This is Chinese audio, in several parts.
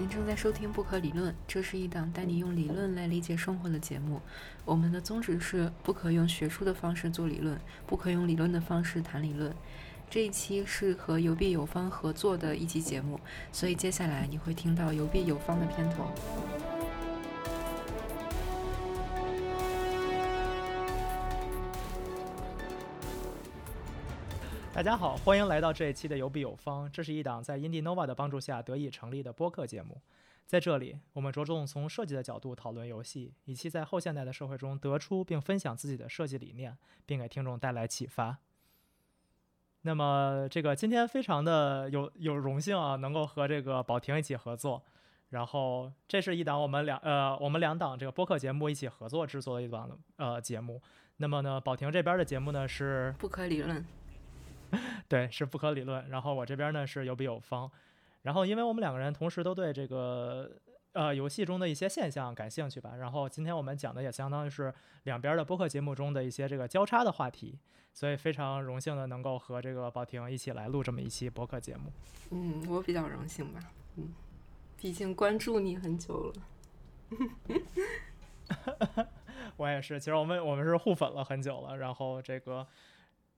您正在收听《不可理论》，这是一档带你用理论来理解生活的节目。我们的宗旨是不可用学术的方式做理论，不可用理论的方式谈理论。这一期是和游币有方合作的一期节目，所以接下来你会听到游币有方的片头。大家好，欢迎来到这一期的有笔有方。这是一档在 IndieNova 的帮助下得以成立的播客节目。在这里，我们着重从设计的角度讨论游戏，以期在后现代的社会中得出并分享自己的设计理念，并给听众带来启发。那么，这个今天非常的有有荣幸啊，能够和这个宝婷一起合作。然后，这是一档我们两呃我们两档这个播客节目一起合作制作的一档呃节目。那么呢，宝婷这边的节目呢是不可理论。对，是不可理论。然后我这边呢是有比有方。然后因为我们两个人同时都对这个呃游戏中的一些现象感兴趣吧。然后今天我们讲的也相当于是两边的播客节目中的一些这个交叉的话题，所以非常荣幸的能够和这个宝婷一起来录这么一期播客节目。嗯，我比较荣幸吧。嗯，毕竟关注你很久了。我也是，其实我们我们是互粉了很久了。然后这个。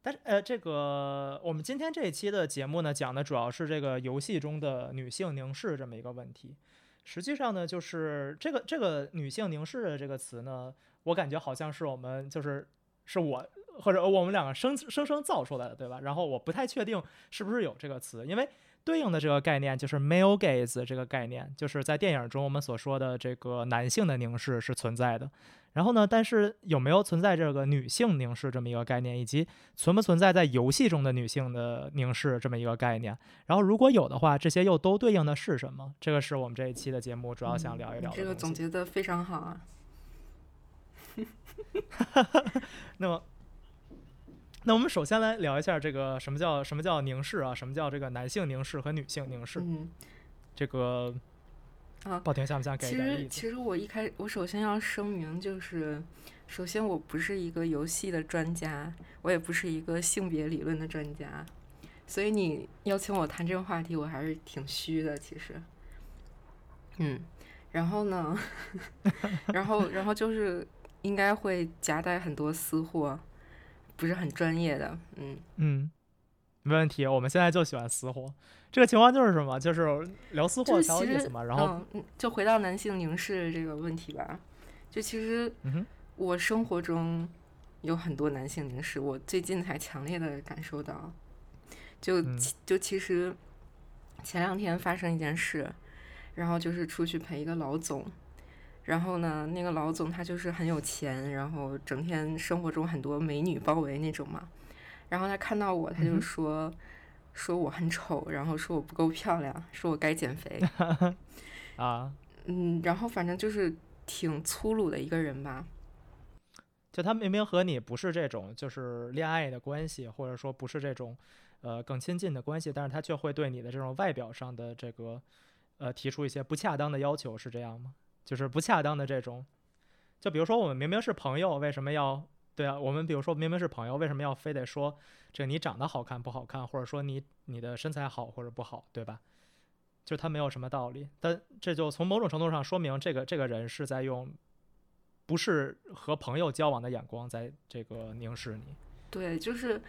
但是呃，这个我们今天这一期的节目呢，讲的主要是这个游戏中的女性凝视这么一个问题。实际上呢，就是这个这个女性凝视的这个词呢，我感觉好像是我们就是是我或者我们两个生生生造出来的，对吧？然后我不太确定是不是有这个词，因为。对应的这个概念就是 male gaze 这个概念，就是在电影中我们所说的这个男性的凝视是存在的。然后呢，但是有没有存在这个女性凝视这么一个概念，以及存不存在在游戏中的女性的凝视这么一个概念？然后如果有的话，这些又都对应的是什么？这个是我们这一期的节目主要想聊一聊的。这个总结的非常好啊。那么。那我们首先来聊一下这个什么叫什么叫凝视啊？什么叫这个男性凝视和女性凝视？嗯，这个啊，宝婷想不想给其实其实我一开我首先要声明，就是首先我不是一个游戏的专家，我也不是一个性别理论的专家，所以你邀请我谈这个话题，我还是挺虚的。其实，嗯，然后呢，然后然后就是应该会夹带很多私货。不是很专业的，嗯嗯，没问题。我们现在就喜欢私货，这个情况就是什么？就是聊私货才有意思嘛。然后就回到男性凝视这个问题吧。就其实，我生活中有很多男性凝视，我最近才强烈的感受到。就就其实前两天发生一件事，然后就是出去陪一个老总。然后呢，那个老总他就是很有钱，然后整天生活中很多美女包围那种嘛。然后他看到我，他就说说我很丑，然后说我不够漂亮，说我该减肥。啊，嗯，然后反正就是挺粗鲁的一个人吧。就他明明和你不是这种就是恋爱的关系，或者说不是这种呃更亲近的关系，但是他却会对你的这种外表上的这个呃提出一些不恰当的要求，是这样吗？就是不恰当的这种，就比如说我们明明是朋友，为什么要对啊？我们比如说明明是朋友，为什么要非得说这你长得好看不好看，或者说你你的身材好或者不好，对吧？就他没有什么道理，但这就从某种程度上说明这个这个人是在用不是和朋友交往的眼光在这个凝视你。对，就是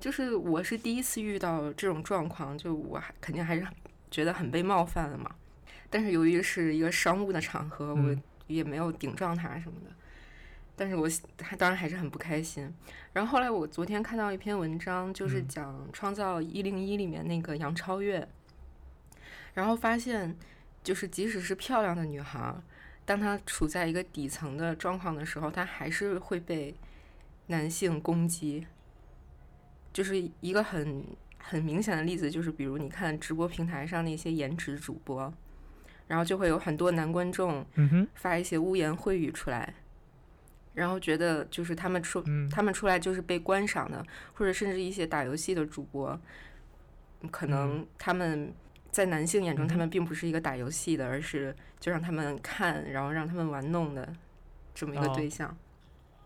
就是我是第一次遇到这种状况，就我还肯定还是觉得很被冒犯了嘛。但是由于是一个商务的场合，我也没有顶撞他什么的。但是我他当然还是很不开心。然后后来我昨天看到一篇文章，就是讲《创造一零一》里面那个杨超越，然后发现，就是即使是漂亮的女孩，当她处在一个底层的状况的时候，她还是会被男性攻击。就是一个很很明显的例子，就是比如你看直播平台上那些颜值主播。然后就会有很多男观众发一些污言秽语出来，然后觉得就是他们出他们出来就是被观赏的，或者甚至一些打游戏的主播，可能他们在男性眼中他们并不是一个打游戏的，而是就让他们看，然后让他们玩弄的这么一个对象。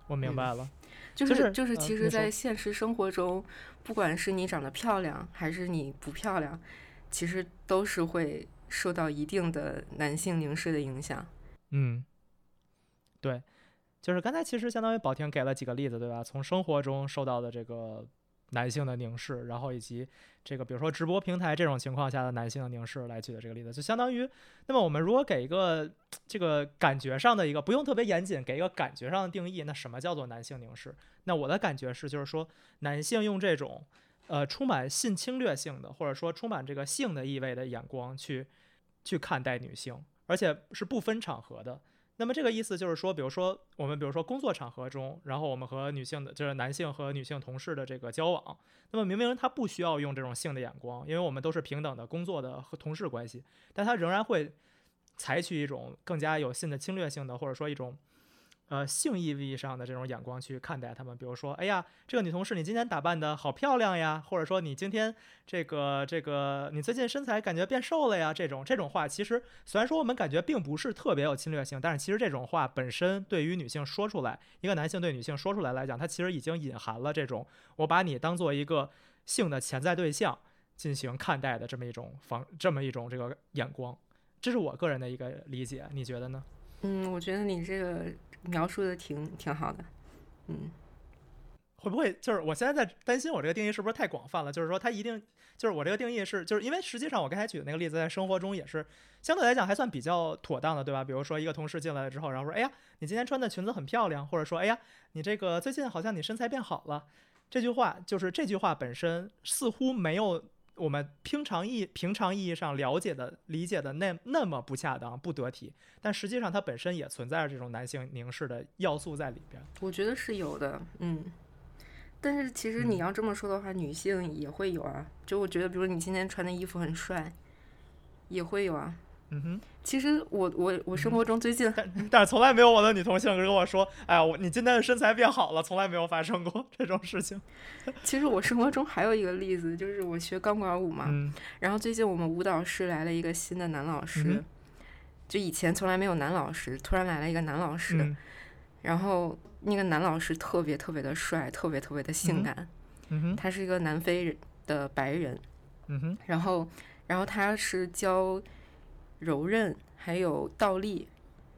我明白了，就是就是其实，在现实生活中，不管是你长得漂亮还是你不漂亮，其实都是会。受到一定的男性凝视的影响。嗯，对，就是刚才其实相当于宝婷给了几个例子，对吧？从生活中受到的这个男性的凝视，然后以及这个比如说直播平台这种情况下的男性的凝视来举的这个例子，就相当于，那么我们如果给一个这个感觉上的一个不用特别严谨，给一个感觉上的定义，那什么叫做男性凝视？那我的感觉是，就是说男性用这种呃充满性侵略性的，或者说充满这个性的意味的眼光去去看待女性，而且是不分场合的。那么这个意思就是说，比如说我们比如说工作场合中，然后我们和女性的就是男性和女性同事的这个交往，那么明明他不需要用这种性的眼光，因为我们都是平等的工作的和同事关系，但他仍然会采取一种更加有性的侵略性的，或者说一种。呃，性意义上的这种眼光去看待他们，比如说，哎呀，这个女同事你今天打扮的好漂亮呀，或者说你今天这个这个你最近身材感觉变瘦了呀，这种这种话，其实虽然说我们感觉并不是特别有侵略性，但是其实这种话本身对于女性说出来，一个男性对女性说出来来讲，他其实已经隐含了这种我把你当做一个性的潜在对象进行看待的这么一种方，这么一种这个眼光，这是我个人的一个理解，你觉得呢？嗯，我觉得你这个。描述的挺挺好的，嗯，会不会就是我现在在担心我这个定义是不是太广泛了？就是说它一定就是我这个定义是，就是因为实际上我刚才举的那个例子在生活中也是相对来讲还算比较妥当的，对吧？比如说一个同事进来了之后，然后说：“哎呀，你今天穿的裙子很漂亮。”或者说：“哎呀，你这个最近好像你身材变好了。”这句话就是这句话本身似乎没有。我们平常意平常意义上了解的理解的那那么不恰当不得体，但实际上它本身也存在着这种男性凝视的要素在里边。我觉得是有的，嗯。但是其实你要这么说的话，女性也会有啊。就我觉得，比如你今天穿的衣服很帅，也会有啊。嗯哼，其实我我我生活中最近，但是从来没有我的女同性跟我说，哎呀，我你今天的身材变好了，从来没有发生过这种事情。其实我生活中还有一个例子，就是我学钢管舞嘛，然后最近我们舞蹈室来了一个新的男老师，就以前从来没有男老师，突然来了一个男老师，然后那个男老师特别特别的帅，特别特别的性感，嗯哼，他是一个南非人的白人，嗯哼，然后然后他是教。柔韧还有倒立，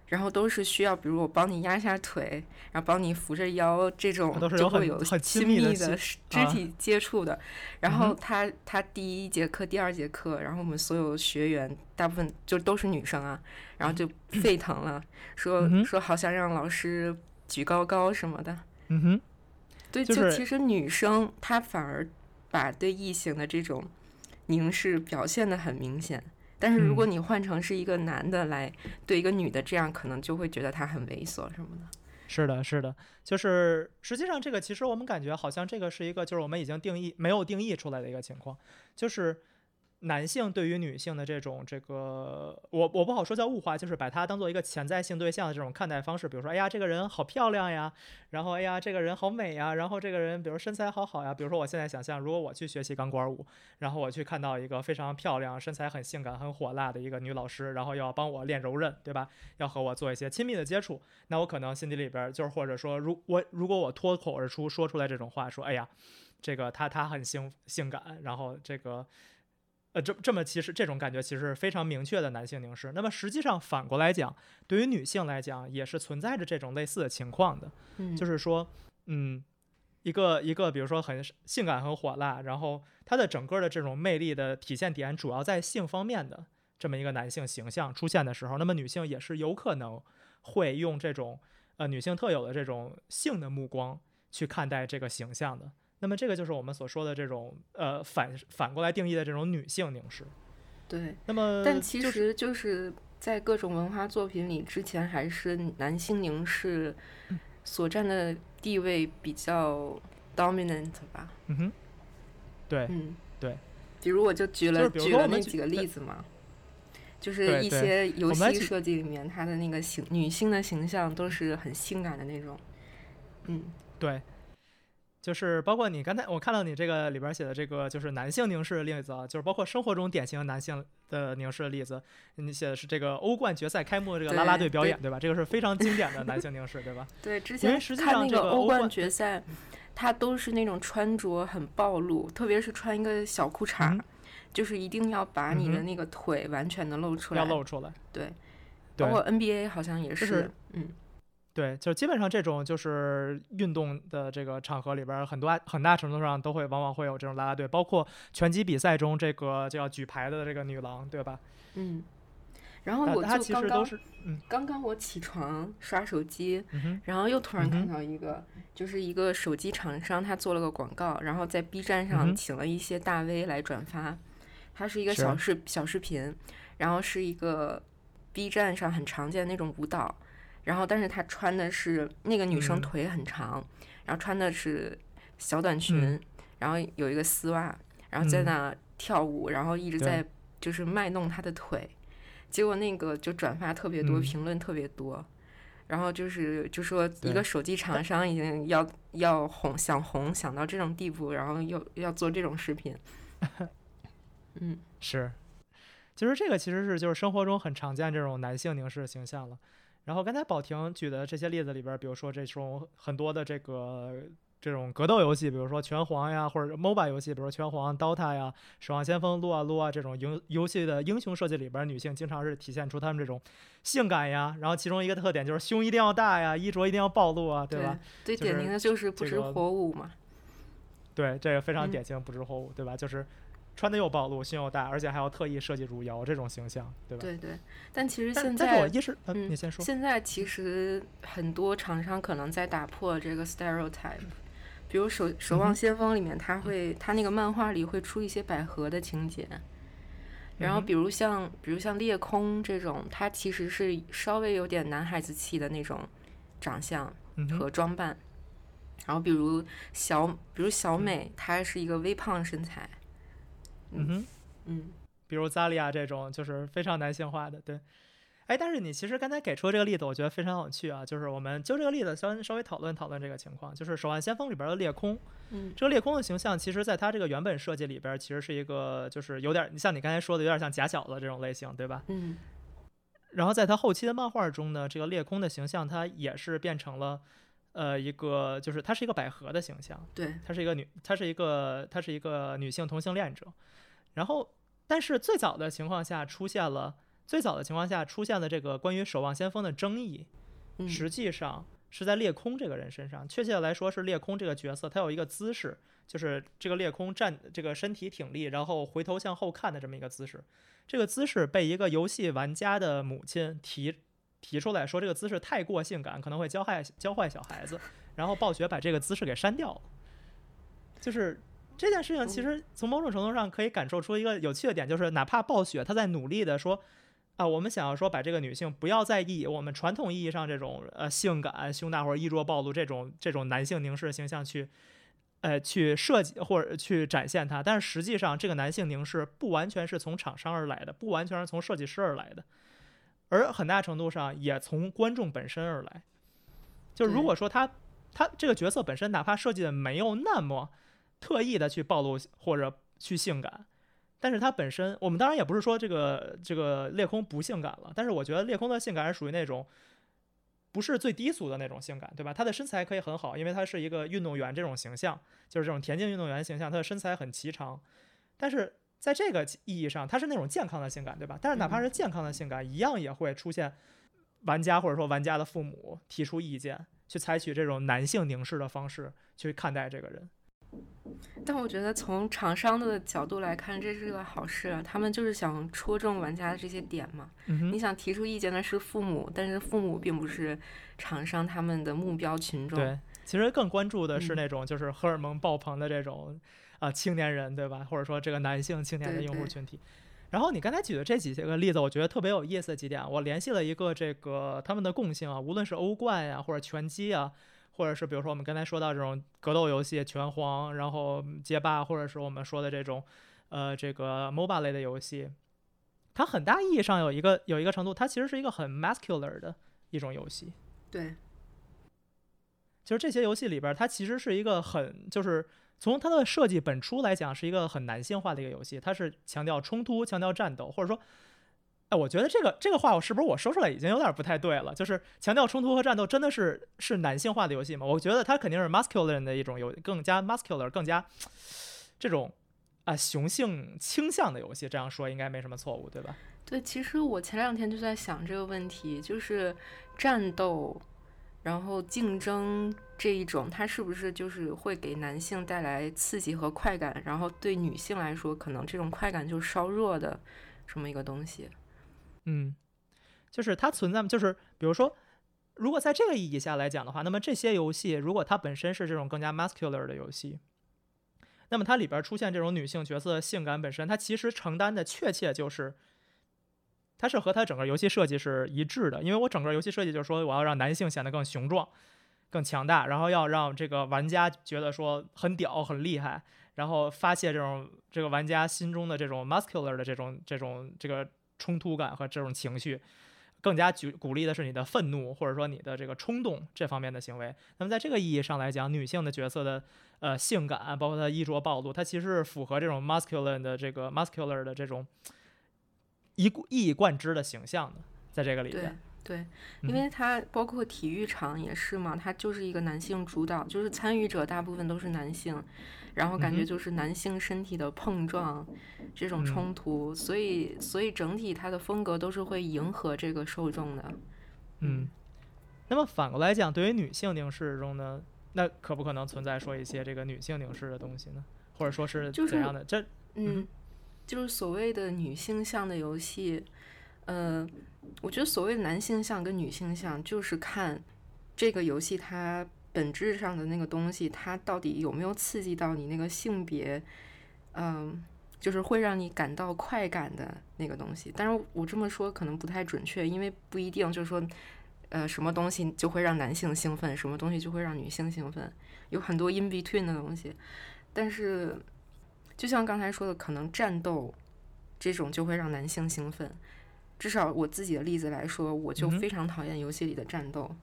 然后都是需要，比如我帮你压下腿，然后帮你扶着腰，这种就会有亲密的肢体接触的。然后他他第一节课、第二节课，然后我们所有学员大部分就都是女生啊，然后就 沸腾了，说说好想让老师举高高什么的。嗯哼，对，就其实女生她反而把对异性的这种凝视表现的很明显。但是如果你换成是一个男的来对一个女的这样，可能就会觉得他很猥琐什么的。是的，是的，就是实际上这个其实我们感觉好像这个是一个就是我们已经定义没有定义出来的一个情况，就是。男性对于女性的这种这个，我我不好说叫物化，就是把它当做一个潜在性对象的这种看待方式。比如说，哎呀，这个人好漂亮呀，然后哎呀，这个人好美呀，然后这个人比如身材好好呀。比如说，我现在想象，如果我去学习钢管舞，然后我去看到一个非常漂亮、身材很性感、很火辣的一个女老师，然后要帮我练柔韧，对吧？要和我做一些亲密的接触，那我可能心底里边就是，或者说，如我如果我脱口而出说出来这种话，说，哎呀，这个她她很性性感，然后这个。呃，这这么其实这种感觉其实是非常明确的男性凝视。那么实际上反过来讲，对于女性来讲也是存在着这种类似的情况的。嗯，就是说，嗯，一个一个比如说很性感很火辣，然后他的整个的这种魅力的体现点主要在性方面的这么一个男性形象出现的时候，那么女性也是有可能会用这种呃女性特有的这种性的目光去看待这个形象的。那么这个就是我们所说的这种呃反反过来定义的这种女性凝视。对。那么，但其实就是在各种文化作品里，之前还是男性凝视所占的地位比较 dominant 吧。嗯哼。对。嗯，对。比如我就举了举了那几个例子嘛，就是一些游戏设计里面，它的那个形女性的形象都是很性感的那种。嗯，对。就是包括你刚才我看到你这个里边写的这个就是男性凝视的例子啊，就是包括生活中典型男性的凝视的例子，你写的是这个欧冠决赛开幕这个啦啦队表演，对吧？这个是非常经典的男性凝视，对吧？对，之前看那个欧冠决赛，他都是那种穿着很暴露，特别是穿一个小裤衩，就是一定要把你的那个腿完全的露出来，要露出来。对，对包括 NBA 好像也是，嗯，对，就基本上这种就是运动的这个场合里边，很多很大程度上都会往往会有这种啦啦队，包括拳击比赛中这个就要举牌的这个女郎，对吧？嗯。然后我就刚刚，嗯刚刚我起床刷手机，嗯、然后又突然看到一个，就是一个手机厂商他做了个广告，然后在 B 站上请了一些大 V 来转发，它是一个小视小视频，然后是一个 B 站上很常见的那种舞蹈，然后但是她穿的是那个女生腿很长，然后穿的是小短裙，然后有一个丝袜，然后在那跳舞，然后一直在就是卖弄她的腿。结果那个就转发特别多，评论特别多，然后就是就说一个手机厂商已经要要红想红想到这种地步，然后又要做这种视频。嗯，是，其实这个其实是就是生活中很常见这种男性凝视形象了。然后刚才宝婷举的这些例子里边，比如说这种很多的这个。这种格斗游戏，比如说拳皇呀，或者 MOBA 游戏，比如说拳皇、DOTA 呀、守望先锋、撸啊撸啊这种游游戏的英雄设计里边，女性经常是体现出她们这种性感呀。然后其中一个特点就是胸一定要大呀，衣着一定要暴露啊，对吧？最典型的就是不知火舞嘛。对，这个非常典型不知火舞，对吧？就是穿的又暴露，胸又大，而且还要特意设计汝窑这种形象，对吧？对对。但其实现在，但是我一时，嗯，你先说。现在其实很多厂商可能在打破这个 stereotype。比如《守守望先锋》里面，他会他那个漫画里会出一些百合的情节，然后比如像比如像裂空这种，它其实是稍微有点男孩子气的那种长相和装扮，然后比如小比如小美，她是一个微胖身材，嗯哼，嗯，比如扎利亚这种就是非常男性化的，对。哎，但是你其实刚才给出这个例子，我觉得非常有趣啊。就是我们就这个例子稍稍微讨论讨论这个情况。就是《守望先锋》里边的裂空，嗯，这个裂空的形象，其实在它这个原本设计里边，其实是一个就是有点像你刚才说的，有点像假小子这种类型，对吧？嗯。然后在它后期的漫画中呢，这个裂空的形象，它也是变成了呃一个，就是她是一个百合的形象，对，她是一个女，她是一个她是一个女性同性恋者。然后，但是最早的情况下出现了。最早的情况下出现了这个关于守望先锋的争议，实际上是在裂空这个人身上。确切的来说，是裂空这个角色，他有一个姿势，就是这个裂空站，这个身体挺立，然后回头向后看的这么一个姿势。这个姿势被一个游戏玩家的母亲提提出来说，这个姿势太过性感，可能会教坏教坏小孩子。然后暴雪把这个姿势给删掉了。就是这件事情，其实从某种程度上可以感受出一个有趣的点，就是哪怕暴雪他在努力的说。啊，我们想要说把这个女性不要再以我们传统意义上这种呃性感、胸大或者衣着暴露这种这种男性凝视形象去，呃去设计或者去展现它，但是实际上这个男性凝视不完全是从厂商而来的，不完全是从设计师而来的，而很大程度上也从观众本身而来。就如果说他他这个角色本身哪怕设计的没有那么特意的去暴露或者去性感。但是它本身，我们当然也不是说这个这个裂空不性感了，但是我觉得裂空的性感是属于那种不是最低俗的那种性感，对吧？他的身材可以很好，因为他是一个运动员这种形象，就是这种田径运动员形象，他的身材很颀长。但是在这个意义上，它是那种健康的性感，对吧？但是哪怕是健康的性感，一样也会出现玩家或者说玩家的父母提出意见，去采取这种男性凝视的方式去看待这个人。但我觉得从厂商的角度来看，这是个好事啊。他们就是想戳中玩家的这些点嘛。你想提出意见的是父母，但是父母并不是厂商他们的目标群众。对，其实更关注的是那种就是荷尔蒙爆棚的这种啊青年人，对吧？或者说这个男性青年的用户群体。然后你刚才举的这几个例子，我觉得特别有意思的几点，我联系了一个这个他们的共性啊，无论是欧冠呀，或者拳击啊。或者是比如说我们刚才说到这种格斗游戏拳皇，然后街霸，或者是我们说的这种，呃，这个 MOBA 类的游戏，它很大意义上有一个有一个程度，它其实是一个很 muscular 的一种游戏。对，就是这些游戏里边，它其实是一个很就是从它的设计本初来讲，是一个很男性化的一个游戏，它是强调冲突、强调战斗，或者说。哎，我觉得这个这个话我是不是我说出来已经有点不太对了？就是强调冲突和战斗，真的是是男性化的游戏吗？我觉得它肯定是 masculine 的一种游，更加 muscular，更加这种啊雄性倾向的游戏，这样说应该没什么错误，对吧？对，其实我前两天就在想这个问题，就是战斗，然后竞争这一种，它是不是就是会给男性带来刺激和快感，然后对女性来说，可能这种快感就稍弱的这么一个东西。嗯，就是它存在，就是比如说，如果在这个意义下来讲的话，那么这些游戏如果它本身是这种更加 muscular 的游戏，那么它里边出现这种女性角色的性感本身，它其实承担的确切就是。它是和它整个游戏设计是一致的，因为我整个游戏设计就是说，我要让男性显得更雄壮、更强大，然后要让这个玩家觉得说很屌、很厉害，然后发泄这种这个玩家心中的这种 muscular 的这种这种这个冲突感和这种情绪，更加举鼓励的是你的愤怒或者说你的这个冲动这方面的行为。那么在这个意义上来讲，女性的角色的呃性感，包括她衣着暴露，它其实是符合这种 muscular 的这个 muscular 的这种。一一以贯之的形象的，在这个里边，对，因为它包括体育场也是嘛，它就是一个男性主导，就是参与者大部分都是男性，然后感觉就是男性身体的碰撞，这种冲突，所以所以整体它的风格都是会迎合这个受众的。嗯，那么反过来讲，对于女性凝视中呢，那可不可能存在说一些这个女性凝视的东西呢？或者说是怎样的？这嗯。就是所谓的女性向的游戏，呃，我觉得所谓的男性向跟女性向，就是看这个游戏它本质上的那个东西，它到底有没有刺激到你那个性别，嗯，就是会让你感到快感的那个东西。但是我这么说可能不太准确，因为不一定就是说，呃，什么东西就会让男性兴奋，什么东西就会让女性兴奋，有很多 in between 的东西，但是。就像刚才说的，可能战斗这种就会让男性兴奋。至少我自己的例子来说，我就非常讨厌游戏里的战斗。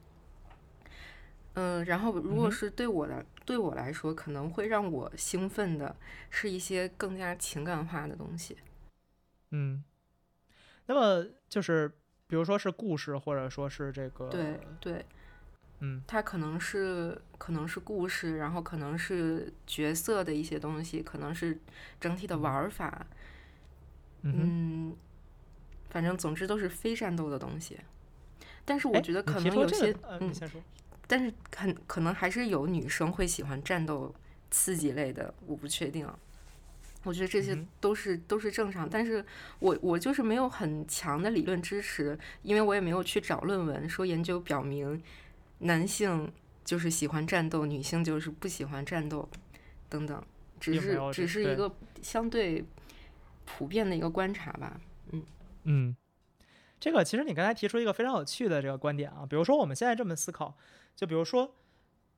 嗯，然后如果是对我的对我来说，可能会让我兴奋的是一些更加情感化的东西。嗯，那么就是比如说是故事，或者说是这个对对。嗯，它可能是可能是故事，然后可能是角色的一些东西，可能是整体的玩法。嗯，反正总之都是非战斗的东西。但是我觉得可能有些嗯，但是很可能还是有女生会喜欢战斗刺激类的，我不确定。我觉得这些都是都是正常，但是我我就是没有很强的理论支持，因为我也没有去找论文说研究表明。男性就是喜欢战斗，女性就是不喜欢战斗，等等，只是只是一个相对普遍的一个观察吧。嗯嗯，这个其实你刚才提出一个非常有趣的这个观点啊，比如说我们现在这么思考，就比如说。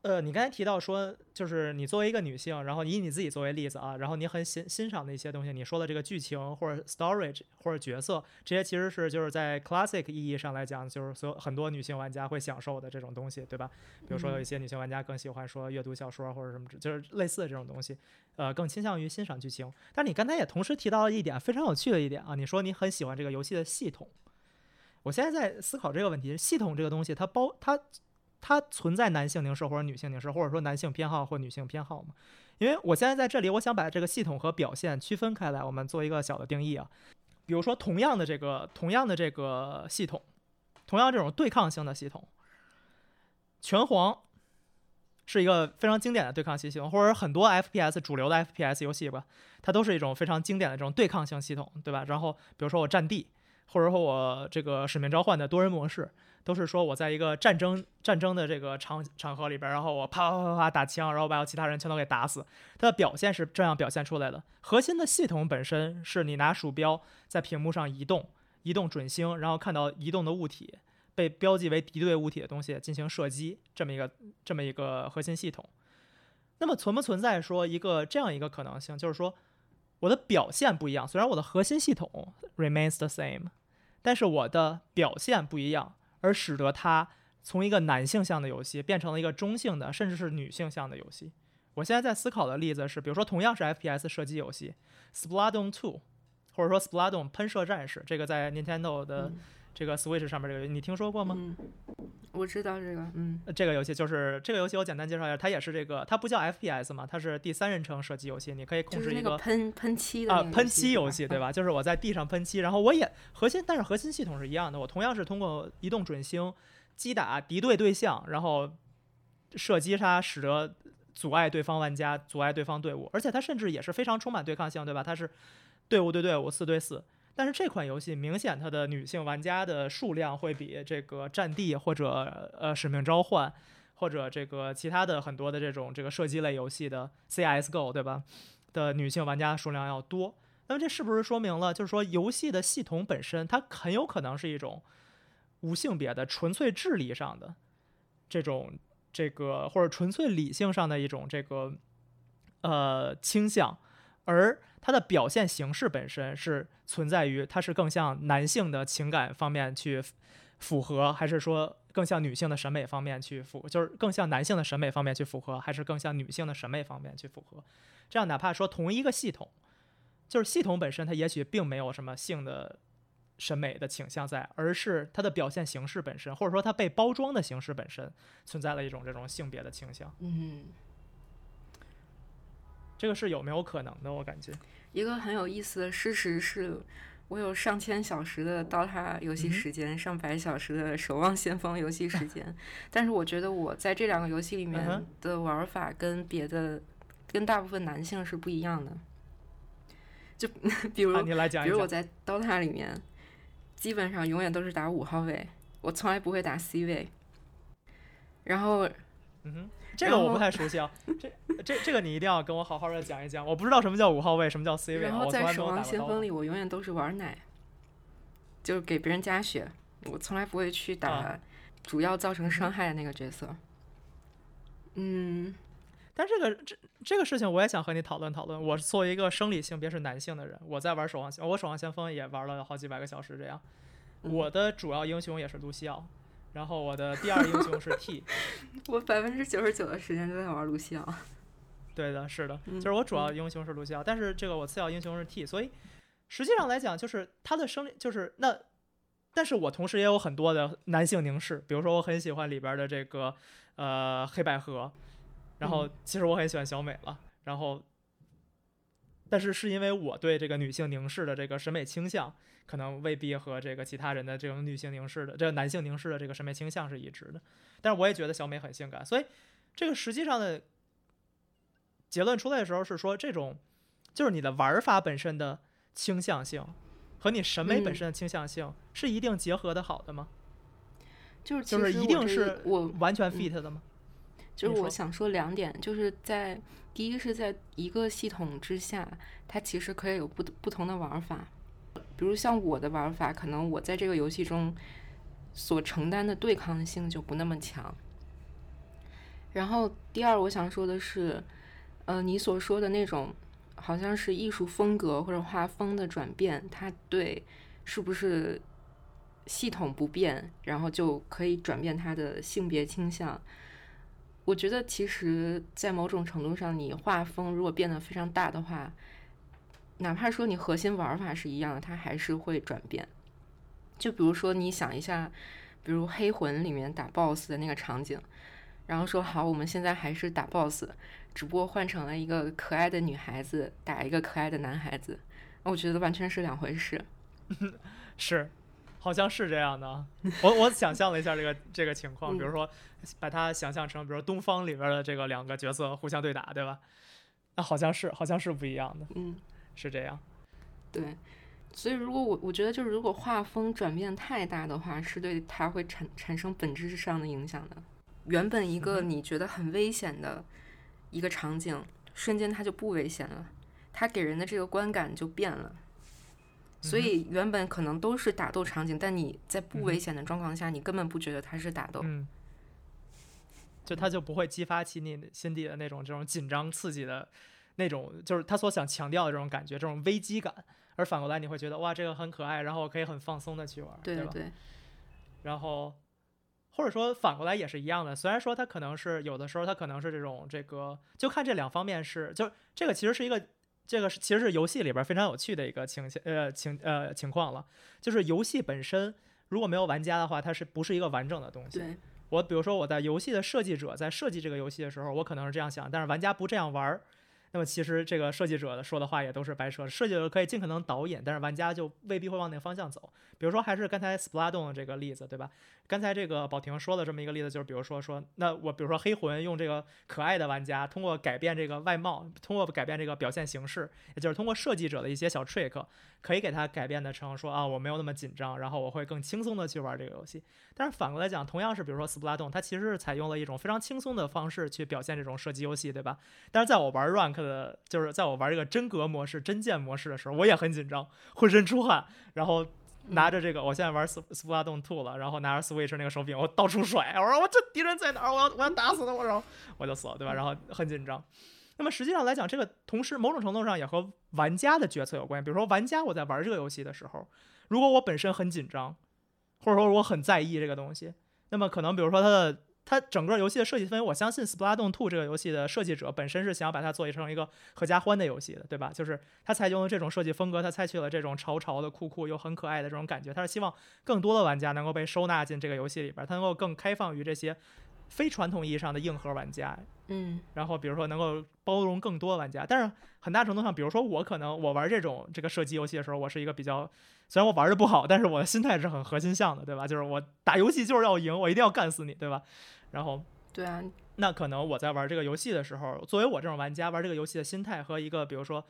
呃，你刚才提到说，就是你作为一个女性，然后以你自己作为例子啊，然后你很欣欣赏的一些东西，你说的这个剧情或者 story 或者角色，这些其实是就是在 classic 意义上来讲，就是所有很多女性玩家会享受的这种东西，对吧？比如说有一些女性玩家更喜欢说阅读小说或者什么，就是类似的这种东西，呃，更倾向于欣赏剧情。但你刚才也同时提到了一点非常有趣的一点啊，你说你很喜欢这个游戏的系统。我现在在思考这个问题，系统这个东西它包它。它存在男性凝视或者女性凝视，或者说男性偏好或女性偏好吗？因为我现在在这里，我想把这个系统和表现区分开来，我们做一个小的定义啊。比如说，同样的这个同样的这个系统，同样这种对抗性的系统，拳皇是一个非常经典的对抗系统，或者很多 FPS 主流的 FPS 游戏吧，它都是一种非常经典的这种对抗性系统，对吧？然后比如说我战地，或者说我这个使命召唤的多人模式。都是说我在一个战争战争的这个场场合里边，然后我啪啪啪啪打枪，然后把其他人全都给打死。它的表现是这样表现出来的。核心的系统本身是你拿鼠标在屏幕上移动，移动准星，然后看到移动的物体被标记为敌对物体的东西进行射击，这么一个这么一个核心系统。那么存不存在说一个这样一个可能性，就是说我的表现不一样，虽然我的核心系统 remains the same，但是我的表现不一样。而使得它从一个男性向的游戏变成了一个中性的，甚至是女性向的游戏。我现在在思考的例子是，比如说同样是 FPS 射击游戏，Splatoon 2，或者说 Splatoon 喷射战士，这个在 Nintendo 的这个 Switch 上面这个，你听说过吗？我知道这个，嗯，这个游戏就是这个游戏，我简单介绍一下，它也是这个，它不叫 FPS 嘛，它是第三人称射击游戏，你可以控制一个喷喷漆的啊喷漆游戏，对 吧？就是我在地上喷漆，然后我也核心，但是核心系统是一样的，我同样是通过移动准星击打敌对对象，然后射击杀，使得阻碍对方玩家，阻碍对方队伍，而且它甚至也是非常充满对抗性，对吧？它是队伍对队伍，四对四。但是这款游戏明显它的女性玩家的数量会比这个战地或者呃使命召唤或者这个其他的很多的这种这个射击类游戏的 CS:GO 对吧的女性玩家数量要多。那么这是不是说明了就是说游戏的系统本身它很有可能是一种无性别的纯粹智力上的这种这个或者纯粹理性上的一种这个呃倾向，而它的表现形式本身是。存在于它是更像男性的情感方面去符合，还是说更像女性的审美方面去符，就是更像男性的审美方面去符合，还是更像女性的审美方面去符合？这样哪怕说同一个系统，就是系统本身它也许并没有什么性的审美的倾向在，而是它的表现形式本身，或者说它被包装的形式本身存在了一种这种性别的倾向。嗯，这个是有没有可能的？我感觉。一个很有意思的事实是，我有上千小时的 DOTA 游戏时间，上百小时的守望先锋游戏时间，但是我觉得我在这两个游戏里面的玩法跟别的，跟大部分男性是不一样的。就比如，比如我在 DOTA 里面，基本上永远都是打五号位，我从来不会打 C 位。然后，嗯哼。这个我不太熟悉啊，这这这个你一定要跟我好好的讲一讲。我不知道什么叫五号位，什么叫 C 位。然后在守望先锋里，我永远都是玩奶，就是给别人加血，我从来不会去打主要造成伤害的那个角色。嗯，但这个这这个事情我也想和你讨论讨论。我作为一个生理性别是男性的人，我在玩守望先，我守望先锋也玩了好几百个小时这样。我的主要英雄也是卢西奥。然后我的第二英雄是 T，我百分之九十九的时间都在玩卢西奥。对的，是的，就是我主要英雄是卢西奥，但是这个我次要英雄是 T，所以实际上来讲，就是他的生就是那，但是我同时也有很多的男性凝视，比如说我很喜欢里边的这个呃黑百合，然后其实我很喜欢小美了，然后，但是是因为我对这个女性凝视的这个审美倾向。可能未必和这个其他人的这种女性凝视的、这个男性凝视的这个审美倾向是一致的，但是我也觉得小美很性感，所以这个实际上的结论出来的时候是说，这种就是你的玩法本身的倾向性和你审美本身的倾向性是一定结合的好的吗？就是就是一定是我完全 fit 的吗？就是我想说两点，就是在第一是在一个系统之下，它其实可以有不不同的玩法。比如像我的玩法，可能我在这个游戏中所承担的对抗性就不那么强。然后第二，我想说的是，呃，你所说的那种好像是艺术风格或者画风的转变，它对是不是系统不变，然后就可以转变它的性别倾向？我觉得其实，在某种程度上，你画风如果变得非常大的话。哪怕说你核心玩法是一样的，它还是会转变。就比如说，你想一下，比如《黑魂》里面打 BOSS 的那个场景，然后说好，我们现在还是打 BOSS，只不过换成了一个可爱的女孩子打一个可爱的男孩子，我觉得完全是两回事。是，好像是这样的。我我想象了一下这个这个情况，比如说把它想象成，比如东方里边的这个两个角色互相对打，对吧？那好像是，好像是不一样的。嗯。是这样，对，所以如果我我觉得就是如果画风转变太大的话，是对它会产产生本质上的影响的。原本一个你觉得很危险的一个场景，瞬间它就不危险了，它给人的这个观感就变了。所以原本可能都是打斗场景，但你在不危险的状况下，你根本不觉得它是打斗，就它就不会激发起你心底的那种这种紧张刺激的。那种就是他所想强调的这种感觉，这种危机感，而反过来你会觉得哇，这个很可爱，然后可以很放松的去玩，对吧？然后或者说反过来也是一样的，虽然说它可能是有的时候它可能是这种这个，就看这两方面是，就这个其实是一个这个是其实是游戏里边非常有趣的一个情呃情呃情况了，就是游戏本身如果没有玩家的话，它是不是一个完整的东西？我比如说我在游戏的设计者在设计这个游戏的时候，我可能是这样想，但是玩家不这样玩儿。那么其实这个设计者的说的话也都是白说，设计者可以尽可能导引，但是玩家就未必会往那个方向走。比如说还是刚才 Splatoon 这个例子，对吧？刚才这个宝婷说的这么一个例子，就是比如说说，那我比如说黑魂用这个可爱的玩家，通过改变这个外貌，通过改变这个表现形式，也就是通过设计者的一些小 trick，可以给他改变的成说啊，我没有那么紧张，然后我会更轻松的去玩这个游戏。但是反过来讲，同样是比如说 Splatoon，它其实是采用了一种非常轻松的方式去表现这种射击游戏，对吧？但是在我玩 rank 的，就是在我玩这个真格模式、真剑模式的时候，我也很紧张，浑身出汗，然后。拿着这个，我现在玩斯斯普拉洞 two 了，然后拿着 Switch 那个手柄，我到处甩，我说我这敌人在哪儿？我要我要打死他，我然后我就死了，对吧？然后很紧张。那么实际上来讲，这个同时某种程度上也和玩家的决策有关。比如说，玩家我在玩这个游戏的时候，如果我本身很紧张，或者说我很在意这个东西，那么可能比如说他的。它整个游戏的设计氛围，我相信《Splatoon 2》这个游戏的设计者本身是想要把它做成一个合家欢的游戏的，对吧？就是它采用了这种设计风格，它采取了这种潮潮的、酷酷又很可爱的这种感觉，它是希望更多的玩家能够被收纳进这个游戏里边，它能够更开放于这些非传统意义上的硬核玩家。嗯，然后比如说能够包容更多玩家，但是很大程度上，比如说我可能我玩这种这个射击游戏的时候，我是一个比较虽然我玩的不好，但是我的心态是很核心向的，对吧？就是我打游戏就是要赢，我一定要干死你，对吧？然后对啊，那可能我在玩这个游戏的时候，作为我这种玩家玩这个游戏的心态和一个比如说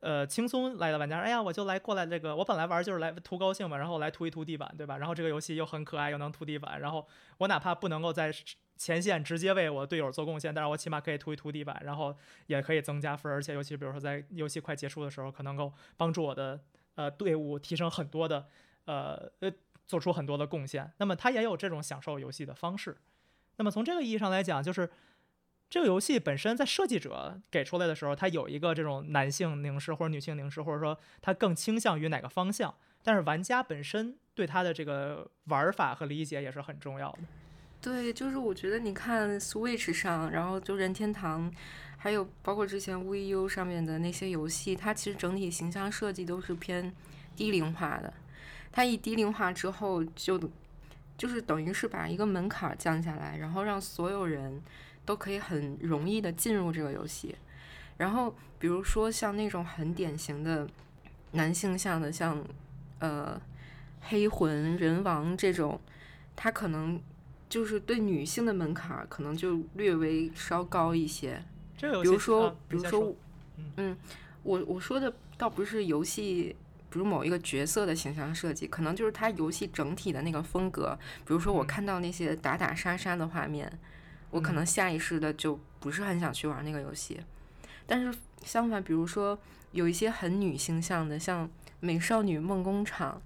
呃轻松来的玩家，哎呀我就来过来这个，我本来玩就是来图高兴嘛，然后来涂一涂地板，对吧？然后这个游戏又很可爱又能涂地板，然后我哪怕不能够在。前线直接为我队友做贡献，但是我起码可以涂一涂地板，然后也可以增加分，而且尤其比如说在游戏快结束的时候，可能够帮助我的呃队伍提升很多的呃呃做出很多的贡献。那么他也有这种享受游戏的方式。那么从这个意义上来讲，就是这个游戏本身在设计者给出来的时候，它有一个这种男性凝视或者女性凝视，或者说它更倾向于哪个方向。但是玩家本身对它的这个玩法和理解也是很重要的。对，就是我觉得你看 Switch 上，然后就任天堂，还有包括之前 VU 上面的那些游戏，它其实整体形象设计都是偏低龄化的。它一低龄化之后，就就是等于是把一个门槛降下来，然后让所有人都可以很容易的进入这个游戏。然后比如说像那种很典型的男性向的，像呃黑魂、人王这种，它可能。就是对女性的门槛可能就略微稍高一些，比如说，比如说，嗯，我我说的倒不是游戏，比如某一个角色的形象设计，可能就是它游戏整体的那个风格。比如说，我看到那些打打杀杀的画面，我可能下意识的就不是很想去玩那个游戏。但是相反，比如说有一些很女性向的，像《美少女梦工厂》。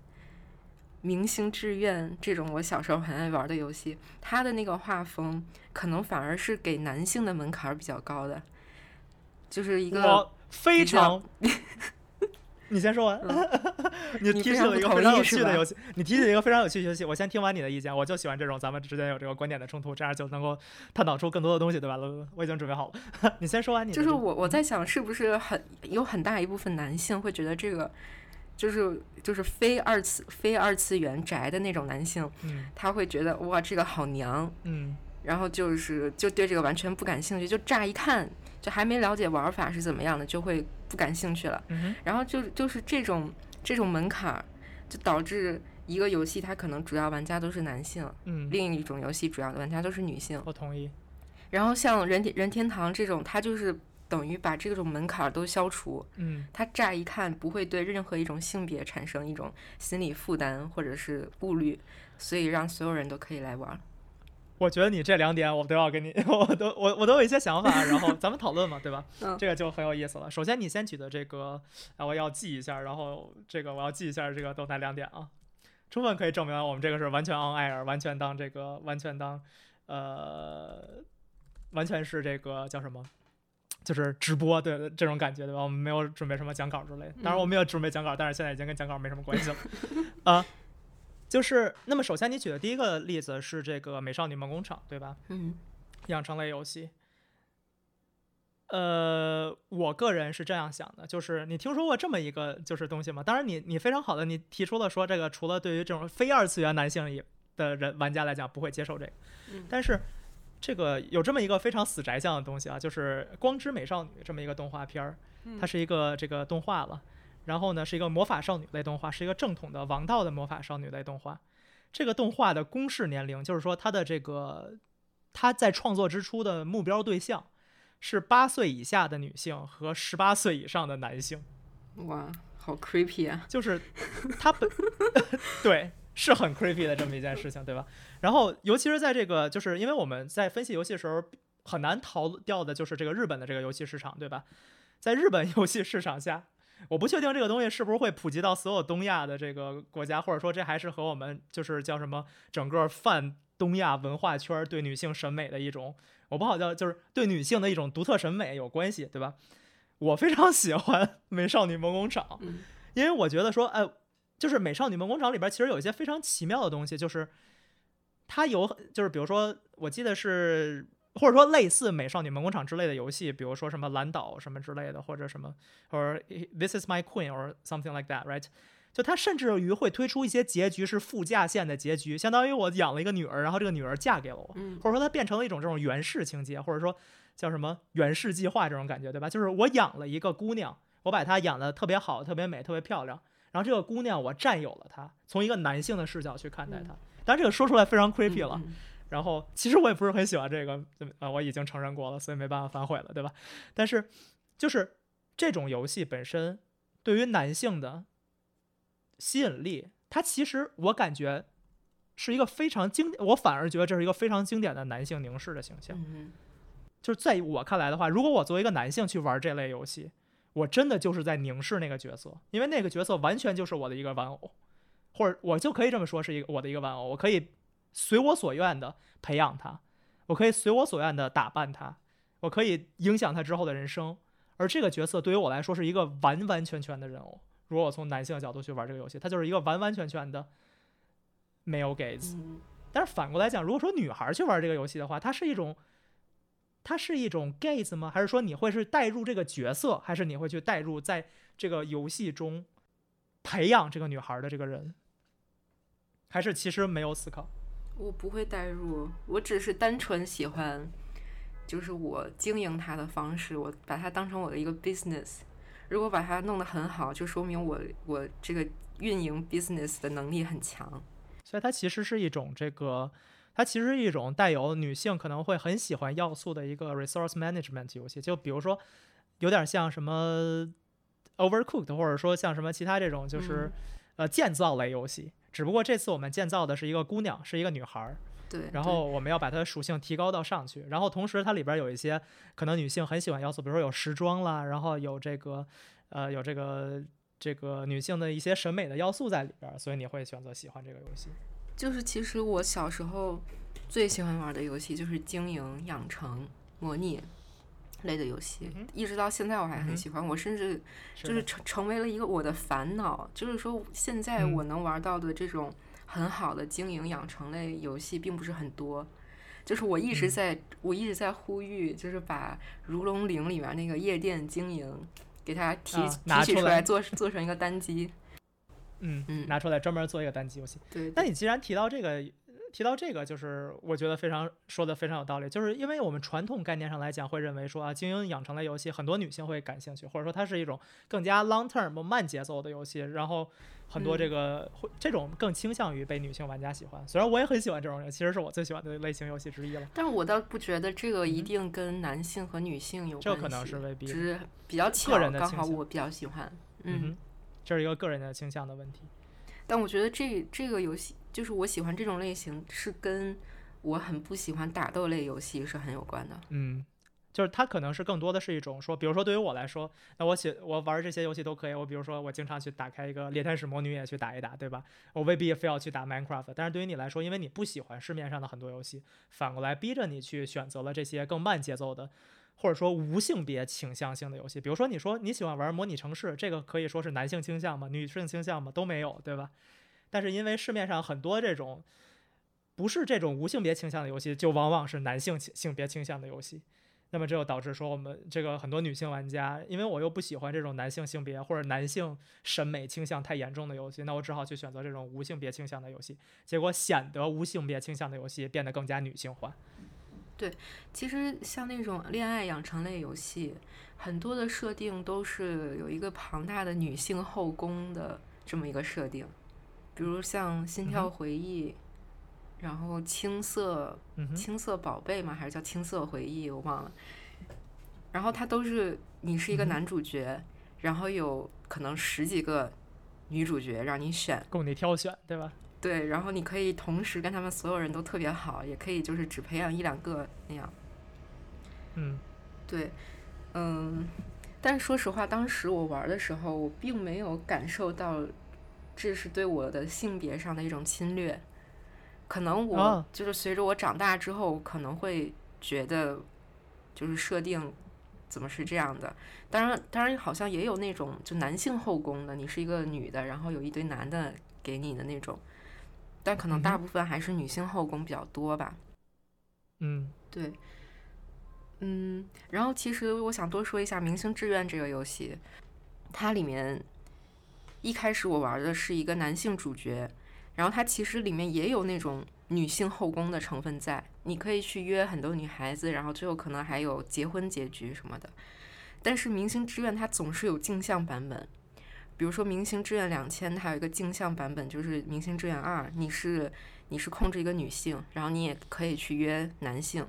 明星志愿这种我小时候很爱玩的游戏，它的那个画风可能反而是给男性的门槛比较高的，就是一个非常。你先说完。你提起了一个非常有趣的游戏，你提起一个非常有趣的游戏。我先听完你的意见，我就喜欢这种咱们之间有这个观点的冲突，这样就能够探讨出更多的东西，对吧？我已经准备好了，你先说完。你就是我我在想，是不是很有很大一部分男性会觉得这个。就是就是非二次非二次元宅的那种男性，他会觉得哇这个好娘，嗯，然后就是就对这个完全不感兴趣，就乍一看就还没了解玩法是怎么样的，就会不感兴趣了。然后就就是这种这种门槛，就导致一个游戏它可能主要玩家都是男性，嗯，另一种游戏主要的玩家都是女性。我同意。然后像任天任天堂这种，它就是。等于把这种门槛都消除，嗯，他乍一看不会对任何一种性别产生一种心理负担或者是顾虑，所以让所有人都可以来玩。我觉得你这两点我都要跟你，我都我我都有一些想法，然后咱们讨论嘛，对吧？嗯，这个就很有意思了。首先你先举的这个，啊，我要记一下，然后这个我要记一下这个都哪两点啊？充分可以证明我们这个是完全 on air，完全当这个完全当，呃，完全是这个叫什么？就是直播对这种感觉对吧？我们没有准备什么讲稿之类的，当然我们也准备讲稿，但是现在已经跟讲稿没什么关系了。啊，就是那么首先你举的第一个例子是这个《美少女梦工厂》对吧？嗯，养成类游戏。呃，我个人是这样想的，就是你听说过这么一个就是东西吗？当然你你非常好的你提出了说这个除了对于这种非二次元男性以的人玩家来讲不会接受这个。嗯但是这个有这么一个非常死宅向的东西啊，就是《光之美少女》这么一个动画片儿，它是一个这个动画了，然后呢是一个魔法少女类动画，是一个正统的王道的魔法少女类动画。这个动画的公示年龄，就是说它的这个它在创作之初的目标对象是八岁以下的女性和十八岁以上的男性，哇，好 creepy 啊！就是它本 对是很 creepy 的这么一件事情，对吧？然后尤其是在这个，就是因为我们在分析游戏的时候很难逃掉的就是这个日本的这个游戏市场，对吧？在日本游戏市场下，我不确定这个东西是不是会普及到所有东亚的这个国家，或者说这还是和我们就是叫什么整个泛东亚文化圈对女性审美的一种，我不好叫就是对女性的一种独特审美有关系，对吧？我非常喜欢《美少女梦工厂》，嗯因为我觉得说，哎，就是《美少女梦工厂》里边其实有一些非常奇妙的东西，就是它有，就是比如说，我记得是或者说类似《美少女梦工厂》之类的游戏，比如说什么蓝岛什么之类的，或者什么，或者 This is my queen or something like that，right？就它甚至于会推出一些结局是副驾线的结局，相当于我养了一个女儿，然后这个女儿嫁给了我，嗯或者说它变成了一种这种原始情节，或者说叫什么原始计划这种感觉，对吧？就是我养了一个姑娘，我把她养的特别好、特别美、特别漂亮，然后这个姑娘我占有了她，从一个男性的视角去看待她。当然，这个说出来非常 creepy 了。嗯 然后其实我也不是很喜欢这个，啊，我已经承认过了，所以没办法反悔了，对吧？但是就是这种游戏本身对于男性的吸引力，它其实我感觉是一个非常经，我反而觉得这是一个非常经典的男性凝视的形象。嗯就是在我看来的话，如果我作为一个男性去玩这类游戏，我真的就是在凝视那个角色，因为那个角色完全就是我的一个玩偶，或者我就可以这么说是一个我的一个玩偶，我可以随我所愿的培养他，我可以随我所愿的打扮他，我可以影响他之后的人生。而这个角色对于我来说是一个完完全全的人偶。如果我从男性的角度去玩这个游戏，它就是一个完完全全的 male gaze。嗯但是反过来讲，如果说女孩去玩这个游戏的话，它是一种，它是一种 gaze 吗？还是说你会是带入这个角色，还是你会去带入在这个游戏中培养这个女孩的这个人？还是其实没有思考？我不会带入，我只是单纯喜欢，就是我经营它的方式，我把它当成我的一个 business。如果把它弄得很好，就说明我我这个运营 business 的能力很强。所以它其实是一种这个，它其实是一种带有女性可能会很喜欢要素的一个 resource management 游戏。就比如说，有点像什么 Overcooked，或者说像什么其他这种就是、嗯呃建造类游戏。只不过这次我们建造的是一个姑娘，是一个女孩儿，对，然后我们要把它的属性提高到上去，然后同时它里边有一些可能女性很喜欢要素，比如说有时装啦，然后有这个呃有这个这个女性的一些审美的要素在里边，所以你会选择喜欢这个游戏。就是其实我小时候最喜欢玩的游戏就是经营、养成、模拟类的游戏，嗯一直到现在我还很喜欢。我甚至就是成成为了一个我的烦恼，就是说现在嗯我能玩到的这种很好的经营养成类游戏并不是很多。就是我一直嗯在，我一直在呼吁，就是把《如龙零》里面那个夜店经营，给它提、啊提取出来出来做做成一个单机。嗯嗯拿出来专门做一个单机游戏。对，那你既然提到这个，提到这个，就是我觉得非常说的非常有道理，就是因为我们传统概念上来讲，会认为说啊，精英养成类游戏很多女性会感兴趣，或者说它是一种更加 long term 慢节奏的游戏，然后很多这个会这种更倾向于被女性玩家喜欢。虽然我也很喜欢这种，其实是我最喜欢的类型游戏之一了。但是我倒不觉得这个一嗯定跟男性和女性有关系，这可能是未必的只是比较巧，人的刚好我比较喜欢。嗯哼，这是一个个人的倾向的问题。但我觉得这这个游戏就是我喜欢这种类型，是跟我很不喜欢打斗类游戏是很有关的。嗯，就是它可能是更多的是一种说，比如说对于我来说，那我写我玩这些游戏都可以。我比如说我经常去打开一个猎天使魔女也去打一打，对吧？我未必非要去打 Minecraft。但是对于你来说，因为你不喜欢市面上的很多游戏，反过来逼着你去选择了这些更慢节奏的。或者说无性别倾向性的游戏，比如说你说你喜欢玩模拟城市，这个可以说是男性倾向吗？女性倾向吗？都没有，对吧？但是因为市面上很多这种不是这种无性别倾向的游戏，就往往是男性倾性别倾向的游戏。那么这就导致说我们这个很多女性玩家，因为我又不喜欢这种男性性别或者男性审美倾向太严重的游戏，那我只好去选择这种无性别倾向的游戏，结果显得无性别倾向的游戏变得更加女性化。对，其实像那种恋爱养成类游戏，很多的设定都是有一个庞大的女性后宫的这么一个设定，比如像《心跳回忆》，然后青涩青涩宝贝嘛，还是叫青涩回忆，我忘了。然后它都是你是一个男主角，然后有可能十几个女主角让你选，供你挑选，对吧？对，然后你可以同时跟他们所有人都特别好，也可以就是只培养一两个那样。嗯，对，嗯，但说实话，当时我玩的时候，我并没有感受到这是对我的性别上的一种侵略。可能我就是随着我长大之后，可能会觉得就是设定怎么是这样的。当然，当然好像也有那种就男性后宫的，你是一个女的，然后有一堆男的给你的那种。但可能大部分还是女性后宫比较多吧。嗯，对。嗯，然后其实我想多说一下《明星志愿》这个游戏，它里面一开始我玩的是一个男性主角，然后它其实里面也有那种女性后宫的成分在，你可以去约很多女孩子，然后最后可能还有结婚结局什么的。但是《明星志愿》它总是有镜像版本。比如说《明星志愿两千》，它有一个镜像版本，就是《明星志愿二》，你是你是控制一个女性，然后你也可以去约男性。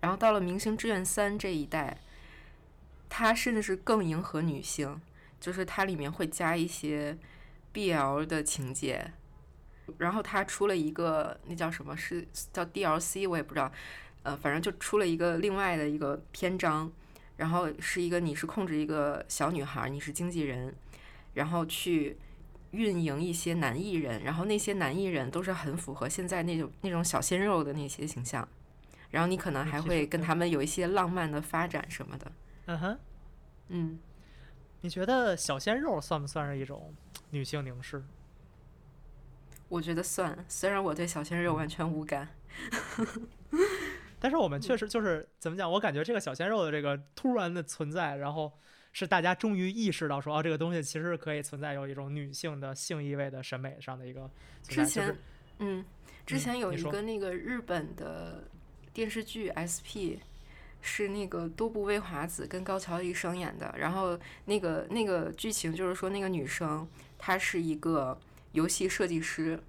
然后到了《明星志愿三》这一代，它甚至是更迎合女性，就是它里面会加一些 BL 的情节。然后它出了一个那叫什么是叫 DLC，我也不知道，呃，反正就出了一个另外的一个篇章。然后是一个，你是控制一个小女孩，你是经纪人，然后去运营一些男艺人，然后那些男艺人都是很符合现在那种那种小鲜肉的那些形象，然后你可能还会跟他们有一些浪漫的发展什么的。嗯哼，嗯，你觉得小鲜肉算不算是一种女性凝视？我觉得算，虽然我对小鲜肉完全无感。但是我们确实就是怎么讲？我感觉这个小鲜肉的这个突然的存在，然后是大家终于意识到说，哦，这个东西其实可以存在有一种女性的性意味的审美上的一个。之前，嗯，之前有一个那个日本的电视剧 SP，是那个多部未华子跟高桥一生演的。然后那个那个剧情就是说，那个女生她是一个游戏设计师。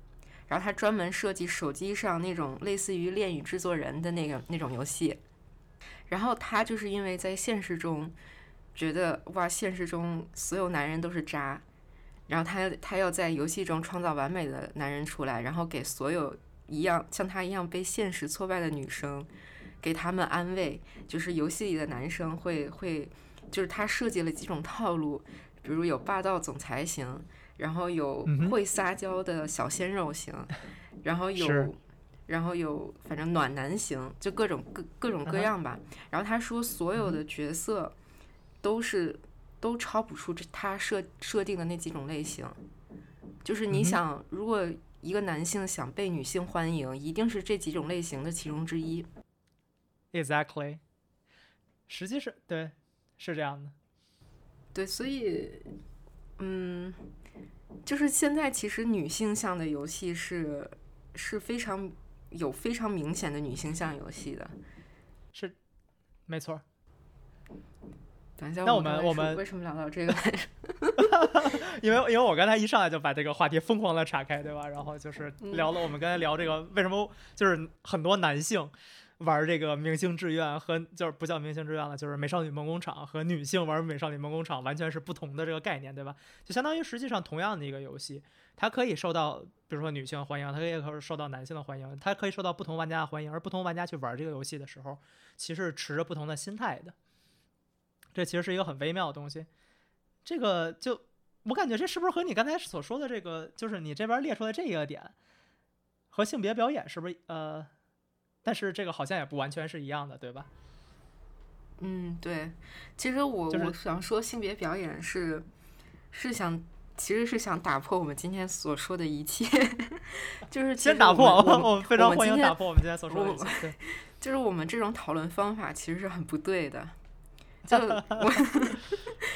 然后他专门设计手机上那种类似于恋与制作人的那个那种游戏，然后他就是因为在现实中觉得哇，现实中所有男人都是渣，然后他他要在游戏中创造完美的男人出来，然后给所有一样像他一样被现实挫败的女生给他们安慰，就是游戏里的男生会会就是他设计了几种套路，比如有霸道总裁型。然后有会撒娇的小鲜肉型，然后有，然后有反正暖男型，就各种各各种各样吧。然后他说，所有的角色都是都超不出这他设设定的那几种类型。就是你想，如果一个男性想被女性欢迎，一定是这几种类型的其中之一。Exactly，实际是对，是这样的。对，所以，嗯。就是现在，其实女性向的游戏是是非常有非常明显的女性向游戏的，是没错。等一下，那我们我们为什么聊到这个？因为因为我刚才一上来就把这个话题疯狂的岔开，对吧？然后就是聊了我们刚才聊这个为什么就是很多男性。玩这个明星志愿和就是不叫明星志愿了，就是美少女梦工厂和女性玩美少女梦工厂完全是不同的这个概念，对吧？就相当于实际上同样的一个游戏，它可以受到比如说女性欢迎，它也可以受到男性的欢迎，它可以受到不同玩家的欢迎，而不同玩家去玩这个游戏的时候，其实持着不同的心态的。这其实是一个很微妙的东西。这个就我感觉这是不是和你刚才所说的这个，就是你这边列出来这一个点和性别表演是不是呃？但是这个好像也不完全是一样的，对吧？嗯，对。其实我我想说，性别表演是是想其实是想打破我们今天所说的一切，就是先打破，我非常欢迎打破我们今天所说的一切。就是我们这种讨论方法其实是很不对的。就我，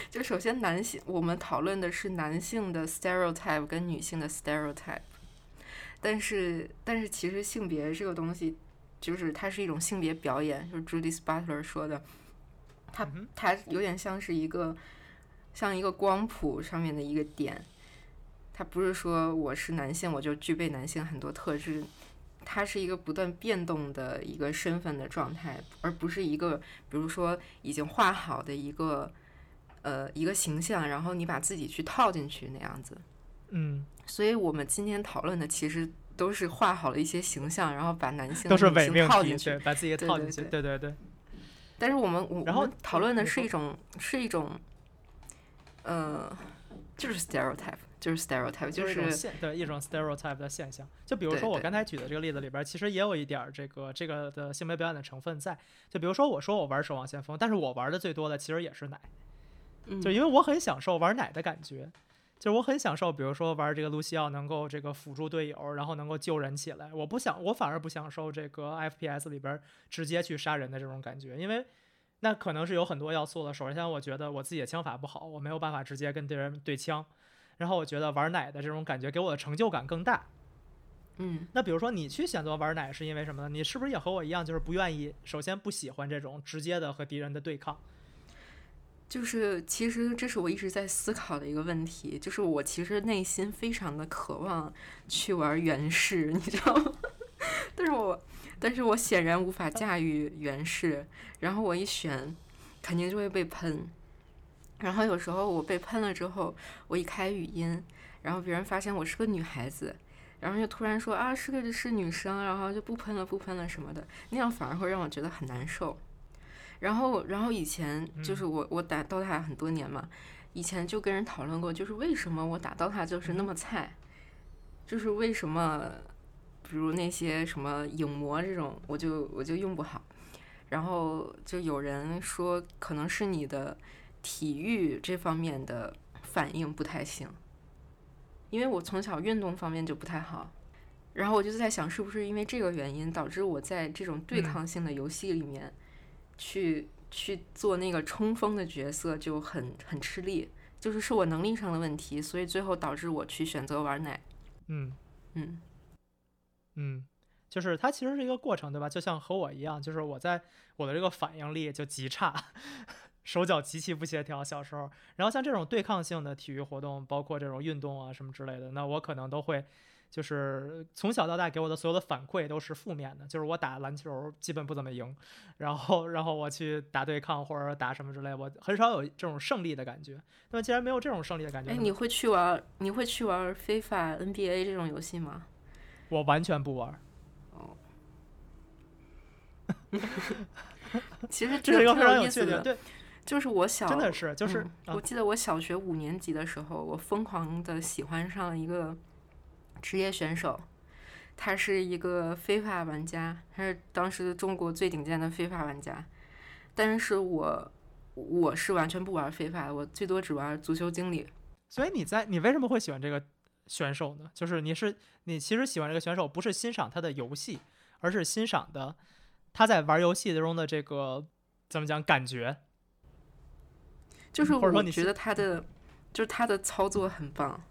就首先男性，我们讨论的是男性的 stereotype 跟女性的 stereotype，但是但是其实性别这个东西，就是它是一种性别表演，就是 Judith Butler 说的，它它有点像是一个像一个光谱上面的一个点，它不是说我是男性我就具备男性很多特质。它是一个不断变动的一个身份的状态，而不是一个，比如说已经画好的一个，呃，一个形象，然后你把自己去套进去那样子。嗯，所以我们今天讨论的其实都是画好了一些形象，然后把男性都是伪命套进去，把自己套进去，对对对。但是我们我然后讨论的是一种是一种，呃，就是 stereotype。就是 stereotype，就是现对一种 stereotype 的现象。就比如说我刚才举的这个例子里边，其实也有一点这个这个的性别表演的成分在。就比如说我说我玩守望先锋，但是我玩的最多的其实也是奶，就因为我很享受玩奶的感觉，就是我很享受，比如说玩这个露西奥能够这个辅助队友，然后能够救人起来。我不想，我反而不享受这个 FPS 里边直接去杀人的这种感觉，因为那可能是有很多要素的。首先，我觉得我自己的枪法不好，我没有办法直接跟敌人对枪。然后我觉得玩奶的这种感觉给我的成就感更大。嗯，那比如说你去选择玩奶是因为什么呢？你是不是也和我一样，就是不愿意，首先不喜欢这种直接的和敌人的对抗？就是其实这是我一直在思考的一个问题，就是我其实内心非常的渴望去玩原氏，你知道吗？但是我但是我显然无法驾驭原氏，然后我一选，肯定就会被喷。然后有时候我被喷了之后，我一开语音，然后别人发现我是个女孩子，然后就突然说啊是个是女生，然后就不喷了不喷了什么的，那样反而会让我觉得很难受。然后然后以前就是我我打 DOTA 很多年嘛，以前就跟人讨论过，就是为什么我打 DOTA 就是那么菜，就是为什么，比如那些什么影魔这种，我就我就用不好。然后就有人说可能是你的。体育这方面的反应不太行，因为我从小运动方面就不太好，然后我就在想，是不是因为这个原因导致我在这种对抗性的游戏里面，去去做那个冲锋的角色就很很吃力，就是是我能力上的问题，所以最后导致我去选择玩奶。嗯嗯嗯，就是它其实是一个过程，对吧？就像和我一样，就是我在我的这个反应力就极差。手脚极其不协调，小时候，然后像这种对抗性的体育活动，包括这种运动啊什么之类的，那我可能都会，就是从小到大给我的所有的反馈都是负面的，就是我打篮球基本不怎么赢，然后然后我去打对抗或者打什么之类，我很少有这种胜利的感觉。那么既然没有这种胜利的感觉，哎，你会去玩你会去玩非法 NBA 这种游戏吗？我完全不玩。哦，其实这是一个非常有趣的，对。就是我小真的是，就是我记得我小学五年级的时候，我疯狂的喜欢上了一个职业选手，他是一个非法玩家，他是当时中国最顶尖的非法玩家。但是我我是完全不玩非法，我最多只玩足球经理。所以你在你为什么会喜欢这个选手呢？就是你是你其实喜欢这个选手，不是欣赏他的游戏，而是欣赏的他在玩游戏中的这个怎么讲感觉。就是我觉得他的，就是他的操作很棒，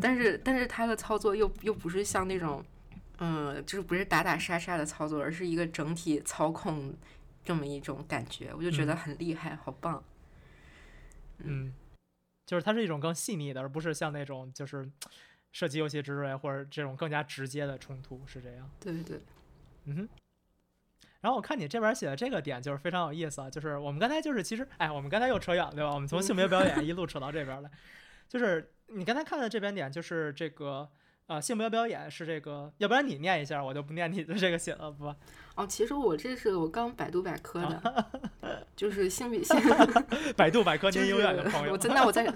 但是但是他的操作又又不是像那种，嗯，就是不是打打杀杀的操作，而是一个整体操控这么一种感觉，我就觉得很厉害，好棒。嗯，就是它是一种更细腻的，而不是像那种就是射击游戏之类或者这种更加直接的冲突，是这样。对对对，嗯哼。然后我看你这边写的这个点就是非常有意思啊，就是我们刚才就是其实，哎，我们刚才又扯远了，对吧？我们从性别表演一路扯到这边来，就是你刚才看的这边点，就是这个呃性别表演是这个，要不然你念一下，我就不念你的这个写了，不？哦，其实我这是我刚百度百科的，就是性别性，百度百科您永远的朋友。我真的我在，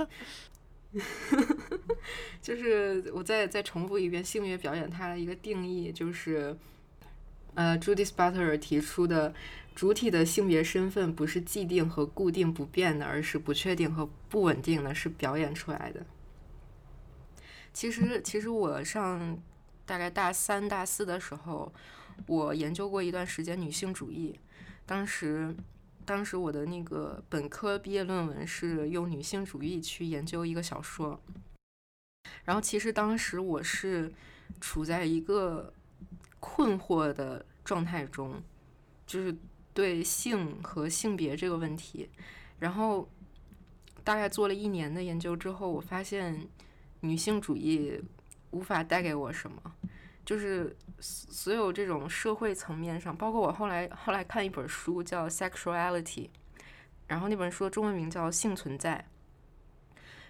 就是我再再重复一遍，性别表演它的一个定义就是。呃，Judith Butler 提出的主体的性别身份不是既定和固定不变的，而是不确定和不稳定的，是表演出来的。其实其实我上大概大三大四的时候，我研究过一段时间女性主义，当时。当时我的那个本科毕业论文是用女性主义去研究一个小说，然后其实当时我是处在一个困惑的状态中，就是对性和性别这个问题，然后大概做了一年的研究之后，我发现女性主义无法带给我什么。就是所有这种社会层面上，包括我后来后来看一本书叫《Sexuality》，然后那本书中文名叫《性存在》。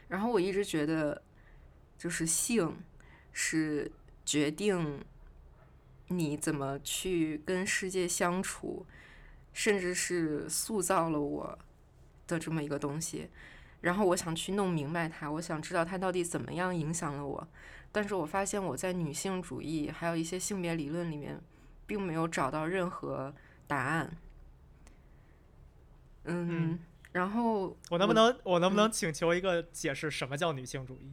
然后我一直觉得，就是性是决定你怎么去跟世界相处，甚至是塑造了我的这么一个东西。然后我想去弄明白它，我想知道它到底怎么样影响了我。但是我发现我在女性主义还有一些性别理论里面，并没有找到任何答案。嗯，然后我能不能我能不能请求一个解释，什么叫女性主义？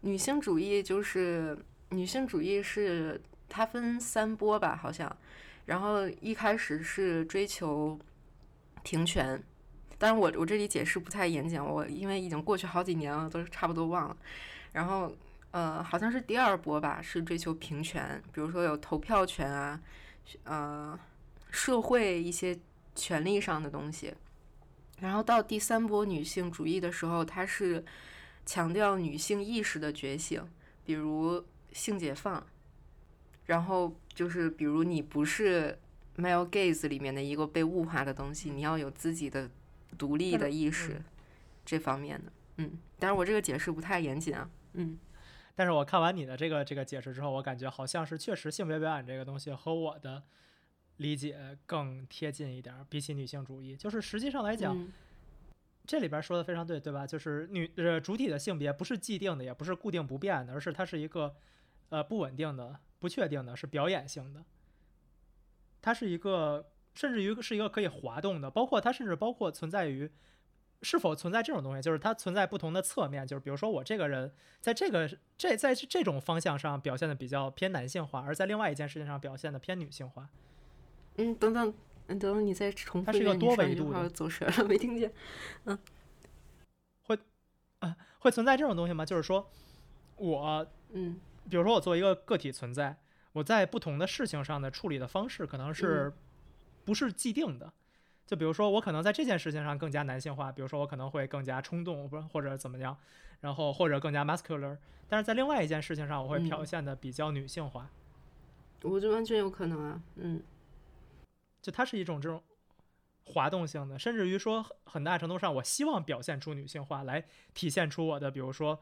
女性主义就是女性主义是它分三波吧，好像。然后一开始是追求平权，但是我我这里解释不太严谨，我因为已经过去好几年了，都差不多忘了。然后。呃，好像是第二波吧，是追求平权，比如说有投票权啊，呃，社会一些权利上的东西。然后到第三波女性主义的时候，它是强调女性意识的觉醒，比如性解放。然后就是比如你不是 male gaze 里面的一个被物化的东西，你要有自己的独立的意识，这方面的。嗯，但是我这个解释不太严谨啊，嗯。但是我看完你的这个这个解释之后，我感觉好像是确实性别表演这个东西和我的理解更贴近一点，比起女性主义。就是实际上来讲，这里边说的非常对，对吧？就是女呃主体的性别不是既定的，也不是固定不变的，而是它是一个呃不稳定的、不确定的，是表演性的。它是一个甚至于是一个可以滑动的，包括它甚至包括存在于。是否存在这种东西？就是它存在不同的侧面，就是比如说我这个人在这个这在这种方向上表现的比较偏男性化，而在另外一件事情上表现的偏女性化。嗯，等等，嗯，等等，你再重复一遍。它是一个多维度的。走神了，没听见。嗯，会啊，会存在这种东西吗？就是说，我嗯，比如说我作为一个个体存在，我在不同的事情上的处理的方式可能是不是既定的。就比如说，我可能在这件事情上更加男性化，比如说我可能会更加冲动，不或者怎么样，然后或者更加 muscular，但是在另外一件事情上，我会表现的比较女性化。我觉得完全有可能啊，嗯，就它是一种这种滑动性的，甚至于说很大程度上，我希望表现出女性化来体现出我的，比如说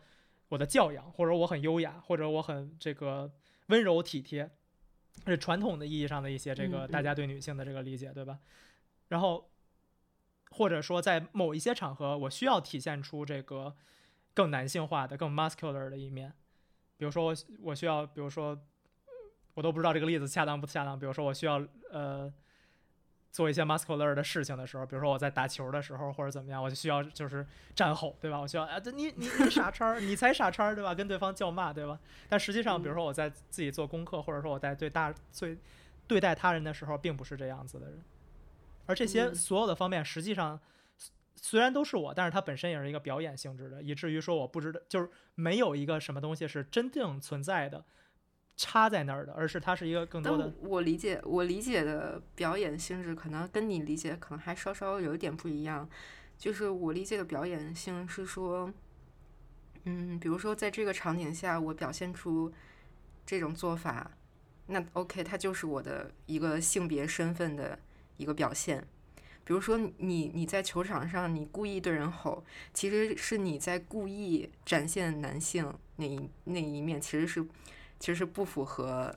我的教养，或者我很优雅，或者我很这个温柔体贴，是传统的意义上的一些这个大家对女性的这个理解，对吧？然后，或者说在某一些场合，我需要体现出这个更男性化的、更 muscular 的一面。比如说，我我需要，比如说，我都不知道这个例子恰当不恰当。比如说，我需要呃做一些 muscular 的事情的时候，比如说我在打球的时候或者怎么样，我就需要就是战吼，对吧？我需要啊，你你你傻叉，你才傻叉，对吧？跟对方叫骂，对吧？但实际上，比如说我在自己做功课，或者说我在对大对对待他人的时候，并不是这样子的人。而这些所有的方面，实际上虽然都是我，但是它本身也是一个表演性质的，以至于说我不知道，就是没有一个什么东西是真正存在的，插在那儿的，而是它是一个更多的。我理解，我理解的表演性质可能跟你理解可能还稍稍有一点不一样。就是我理解的表演性是说，嗯，比如说在这个场景下，我表现出这种做法，那 OK，它就是我的一个性别身份的。一个表现，比如说你你在球场上你故意对人吼，其实是你在故意展现男性那一那一面，其实是其实是不符合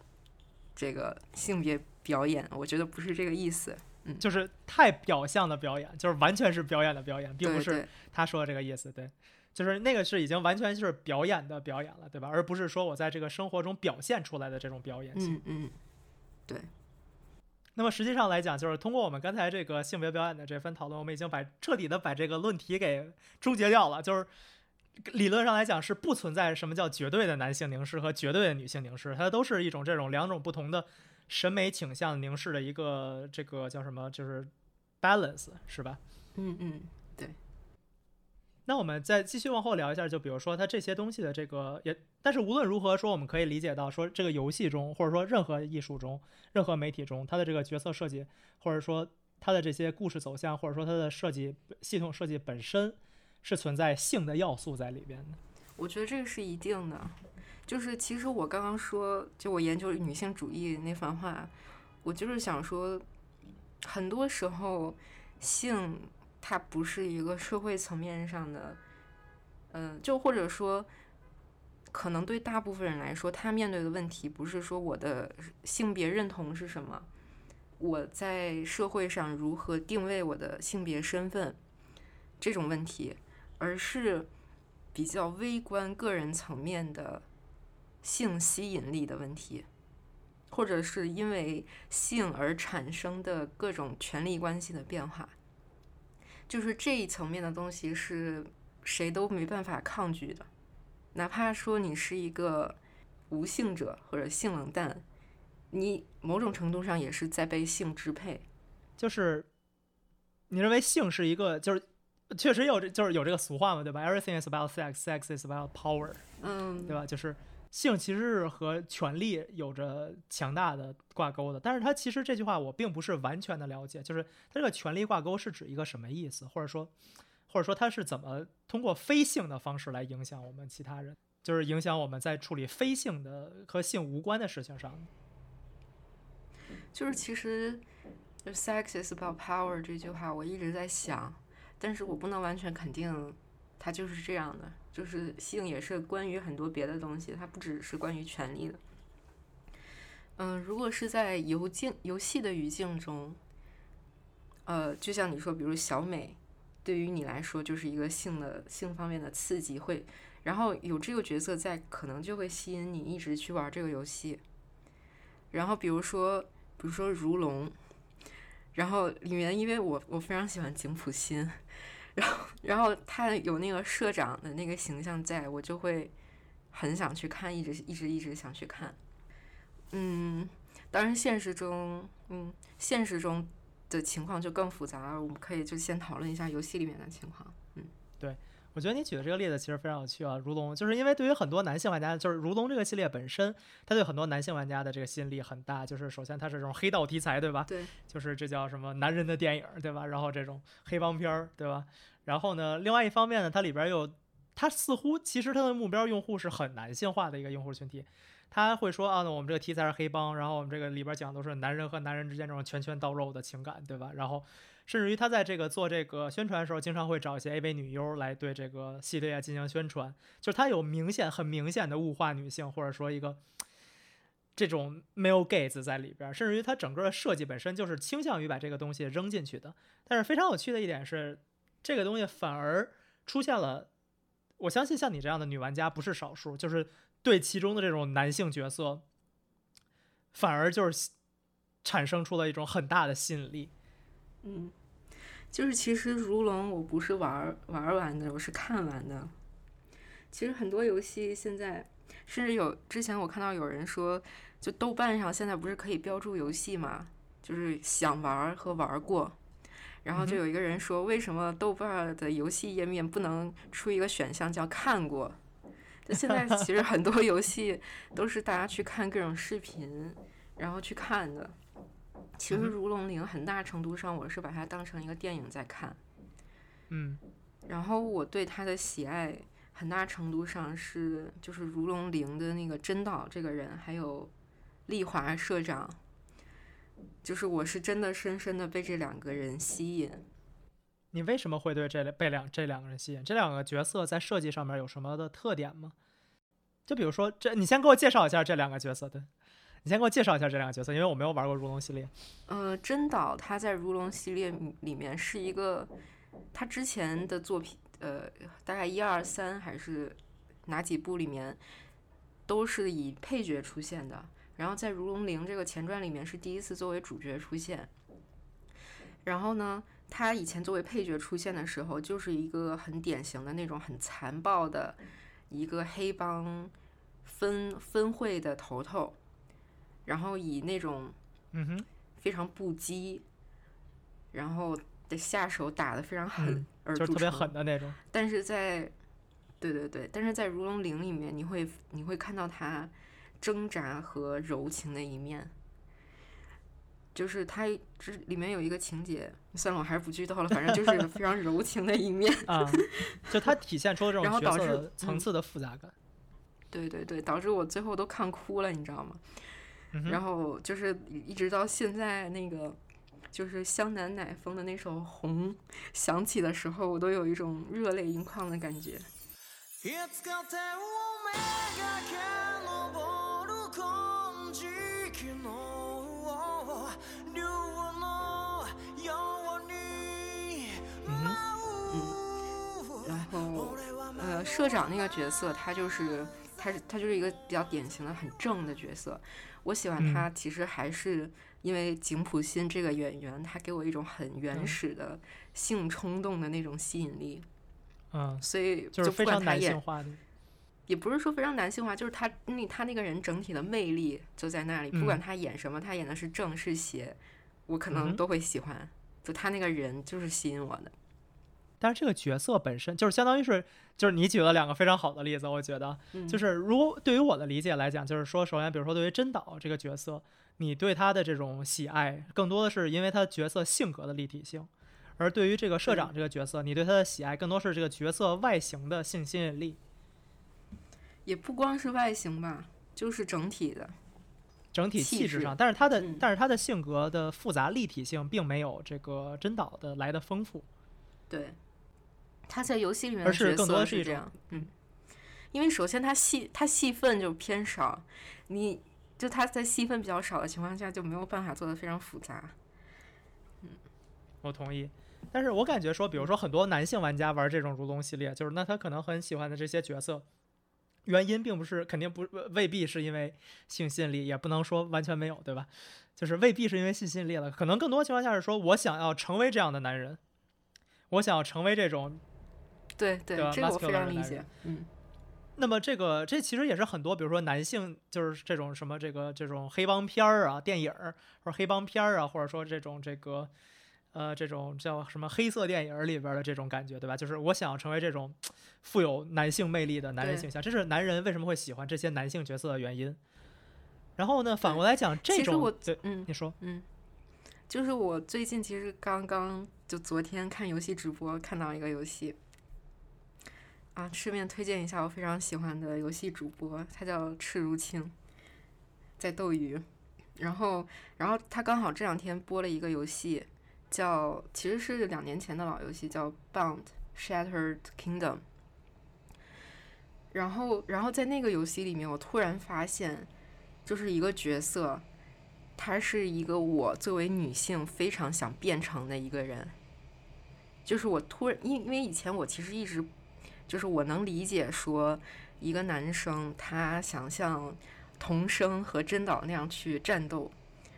这个性别表演。我觉得不是这个意思，嗯，就是太表象的表演，就是完全是表演的表演，并不是他说的这个意思。对，就是那个是已经完全就是表演的表演了，对吧？而不是说我在这个生活中表现出来的这种表演性。嗯嗯，对。那么实际上来讲，就是通过我们刚才这个性别表演的这番讨论，我们已经把彻底的把这个论题给终结掉了。就是理论上来讲是不存在什么叫绝对的男性凝视和绝对的女性凝视，它都是一种这种两种不同的审美倾向凝视的一个这个叫什么，就是 balance 是吧？嗯嗯，对。那我们再继续往后聊一下，就比如说它这些东西的这个也，但是无论如何说，我们可以理解到说这个游戏中，或者说任何艺术中、任何媒体中，它的这个角色设计，或者说它的这些故事走向，或者说它的设计系统设计本身，是存在性的要素在里边的。我觉得这个是一定的。就是其实我刚刚说，就我研究女性主义那番话，我就是想说，很多时候性。它不是一个社会层面上的，嗯，就或者说，可能对大部分人来说，他面对的问题不是说我的性别认同是什么，我在社会上如何定位我的性别身份这种问题，而是比较微观个人层面的性吸引力的问题，或者是因为性而产生的各种权力关系的变化。就是这一层面的东西是谁都没办法抗拒的，哪怕说你是一个无性者或者性冷淡，你某种程度上也是在被性支配。就是你认为性是一个，就是确实有这就是有这个俗话嘛，对吧？Everything is about sex, sex is about power，嗯，对吧？就是。性其实是和权力有着强大的挂钩的，但是它其实这句话我并不是完全的了解，就是它这个权力挂钩是指一个什么意思，或者说，或者说它是怎么通过非性的方式来影响我们其他人，就是影响我们在处理非性的和性无关的事情上。就是其实，“sex is about power” 这句话我一直在想，但是我不能完全肯定它就是这样的。就是性也是关于很多别的东西，它不只是关于权力的。嗯，如果是在游境游戏的语境中，呃，就像你说，比如小美，对于你来说就是一个性的性方面的刺激，会，然后有这个角色在，可能就会吸引你一直去玩这个游戏。然后比如说，比如说如龙，然后里面因为我我非常喜欢井浦新。然后，然后他有那个社长的那个形象，在我就会很想去看，一直一直一直想去看。嗯，当然现实中，嗯，现实中的情况就更复杂了。我们可以就先讨论一下游戏里面的情况。我觉得你举的这个例子其实非常有趣啊。如龙就是因为对于很多男性玩家，就是如龙这个系列本身，它对很多男性玩家的这个吸引力很大。就是首先它是这种黑道题材，对吧？对，就是这叫什么男人的电影，对吧？然后这种黑帮片儿，对吧？然后呢，另外一方面呢，它里边又，它似乎其实它的目标用户是很男性化的一个用户群体，他会说啊，那我们这个题材是黑帮，然后我们这个里边讲的都是男人和男人之间这种拳拳到肉的情感，对吧？然后甚至于他在这个做这个宣传的时候，经常会找一些 AV 女优来对这个系列进行宣传，就是他有明显很明显的物化女性，或者说一个这种 male gaze 在里边，甚至于它整个的设计本身就是倾向于把这个东西扔进去的。但是非常有趣的一点是。这个东西反而出现了，我相信像你这样的女玩家不是少数，就是对其中的这种男性角色，反而就是产生出了一种很大的吸引力。嗯，就是其实如龙我不是玩玩完的，我是看完的。其实很多游戏现在，甚至有之前我看到有人说，就豆瓣上现在不是可以标注游戏嘛，就是想玩和玩过。然后就有一个人说，为什么豆瓣的游戏页面不能出一个选项叫看过？就现在其实很多游戏都是大家去看各种视频，然后去看的。其实《如龙零》很大程度上我是把它当成一个电影在看。嗯。然后我对它的喜爱很大程度上是就是《如龙零》的那个真岛这个人，还有丽华社长。就是我是真的深深的被这两个人吸引。你为什么会对这被两这两个人吸引？这两个角色在设计上面有什么的特点吗？就比如说，这你先给我介绍一下这两个角色。对，你先给我介绍一下这两个角色，因为我没有玩过如龙系列。呃，真岛他在如龙系列里面是一个，他之前的作品，呃，大概一二三还是哪几部里面，都是以配角出现的。然后在《如龙零》这个前传里面是第一次作为主角出现。然后呢，他以前作为配角出现的时候，就是一个很典型的那种很残暴的一个黑帮分分会的头头，然后以那种嗯哼，非常不羁，然后的下手打得非常狠就是特别称狠的那种。但是在，对对对，但是在《如龙零》里面，你会你会看到他挣扎和柔情的一面。就是他这里面有一个情节，算了，我还是不剧透了，反正就是非常柔情的一面。啊，就它体现出了这然后导致种角色层嗯次的复杂感。对对对，导致我最后都看哭了，你知道吗？嗯然后就是一直到现在那个。就是湘南乃风的那首《红》响起的时候，我都有一种热泪盈眶的感觉。呃，社长那个角色，他就是他是他就是一个比较典型的很正的角色。我喜欢他，其实还是因为井浦新这个演员，他给我一种很原嗯始的性冲动的那种吸引力，嗯，所以就是不非常男管他演性化的。也不是说非常男性化，就是他那他那个人整体的魅力就在那里，不管嗯他演什么，他演的是正是邪，我可能都会喜欢。就他那个人就是吸引我的。但是这个角色本身就是相当于是，就是你举了两个非常好的例子，我觉得嗯就是如果对于我的理解来讲，就是说，首先比如说对于真岛这个角色，你对他的这种喜爱，更多的是因为他角色性格的立体性，而对于这个社长这个角色，你对他的喜爱更多是这个角色外形的性吸引力。也不光是外形吧，就是整体的。整体气质上，但是他的、嗯但是他的性格的复杂立体性并没有这个真岛的来的丰富。对，他在游戏里面是的角色是这样，嗯，因为首先他戏他戏份就偏少，你就他在戏份比较少的情况下就没有办法做的非常复杂。嗯我同意，但是我感觉说，比如说很多男性玩家玩这种如龙系列，就是那他可能很喜欢的这些角色，原因并不是肯定不未必是因为性吸引力，也不能说完全没有，对吧？就是未必是因为性吸引力了，可能更多情况下是说我想要成为这样的男人，我想要成为这种。对对对这个我非常理解。嗯，那么这个这其实也是很多，比如说男性就是这种什么这个这种黑帮片儿啊、电影儿或者黑帮片儿啊，或者说这种这个呃这种叫什么黑色电影里边的这种感觉，对吧？就是我想要成为这种富有男性魅力的男人形象，这是男人为什么会喜欢这些男性角色的原因。然后呢，反过来讲，这种我对嗯你说，嗯，就是我最近其实刚刚就昨天看游戏直播看到一个游戏。啊，顺便推荐一下我非常喜欢的游戏主播，他叫赤如青，在斗鱼。然后，然后他刚好这两天播了一个游戏，叫其实是两年前的老游戏，叫《Bound Shattered Kingdom》。然后，然后在那个游戏里面，我突然发现，就是一个角色，他是一个我作为女性非常想变成的一个人。就是我突然，因因为以前我其实一直，就是我能理解说，一个男生他想像童生和真岛那样去战斗，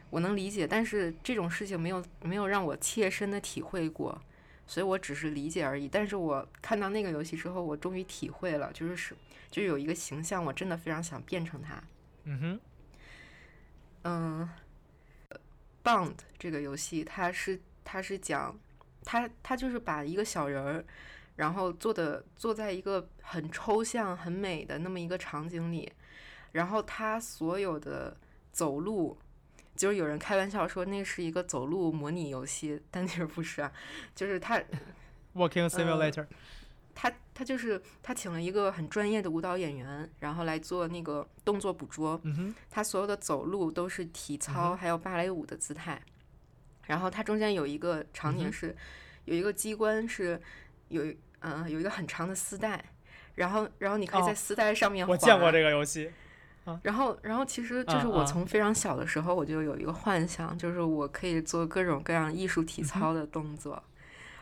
我能理解，但是这种事情没有没有让我切身的体会过，所以我只是理解而已。但是我看到那个游戏之后，我终于体会了，就是是就有一个形象，我真的非常想变成他。嗯哼，嗯，Bound 这个游戏，它是它是讲，它它就是把一个小人儿，然后做的坐在一个很抽象、很美的那么一个场景里，然后他所有的走路，就是有人开玩笑说那是一个走路模拟游戏，但其实不是啊，就是他 Walking Simulator，、他他就是他请了一个很专业的舞蹈演员，然后来做那个动作捕捉，嗯哼，他所有的走路都是体嗯操，哼还有芭蕾舞的姿态。然后它中间有一个场嗯哼景是，有一个机关是有嗯、呃有一个很长的丝带，然后然后你可以哦在丝带上面滑。我见过这个游戏，然后然后其实就是我从非常小的时候我就有一个幻想，就是我可以做各种各样艺术体操的动作，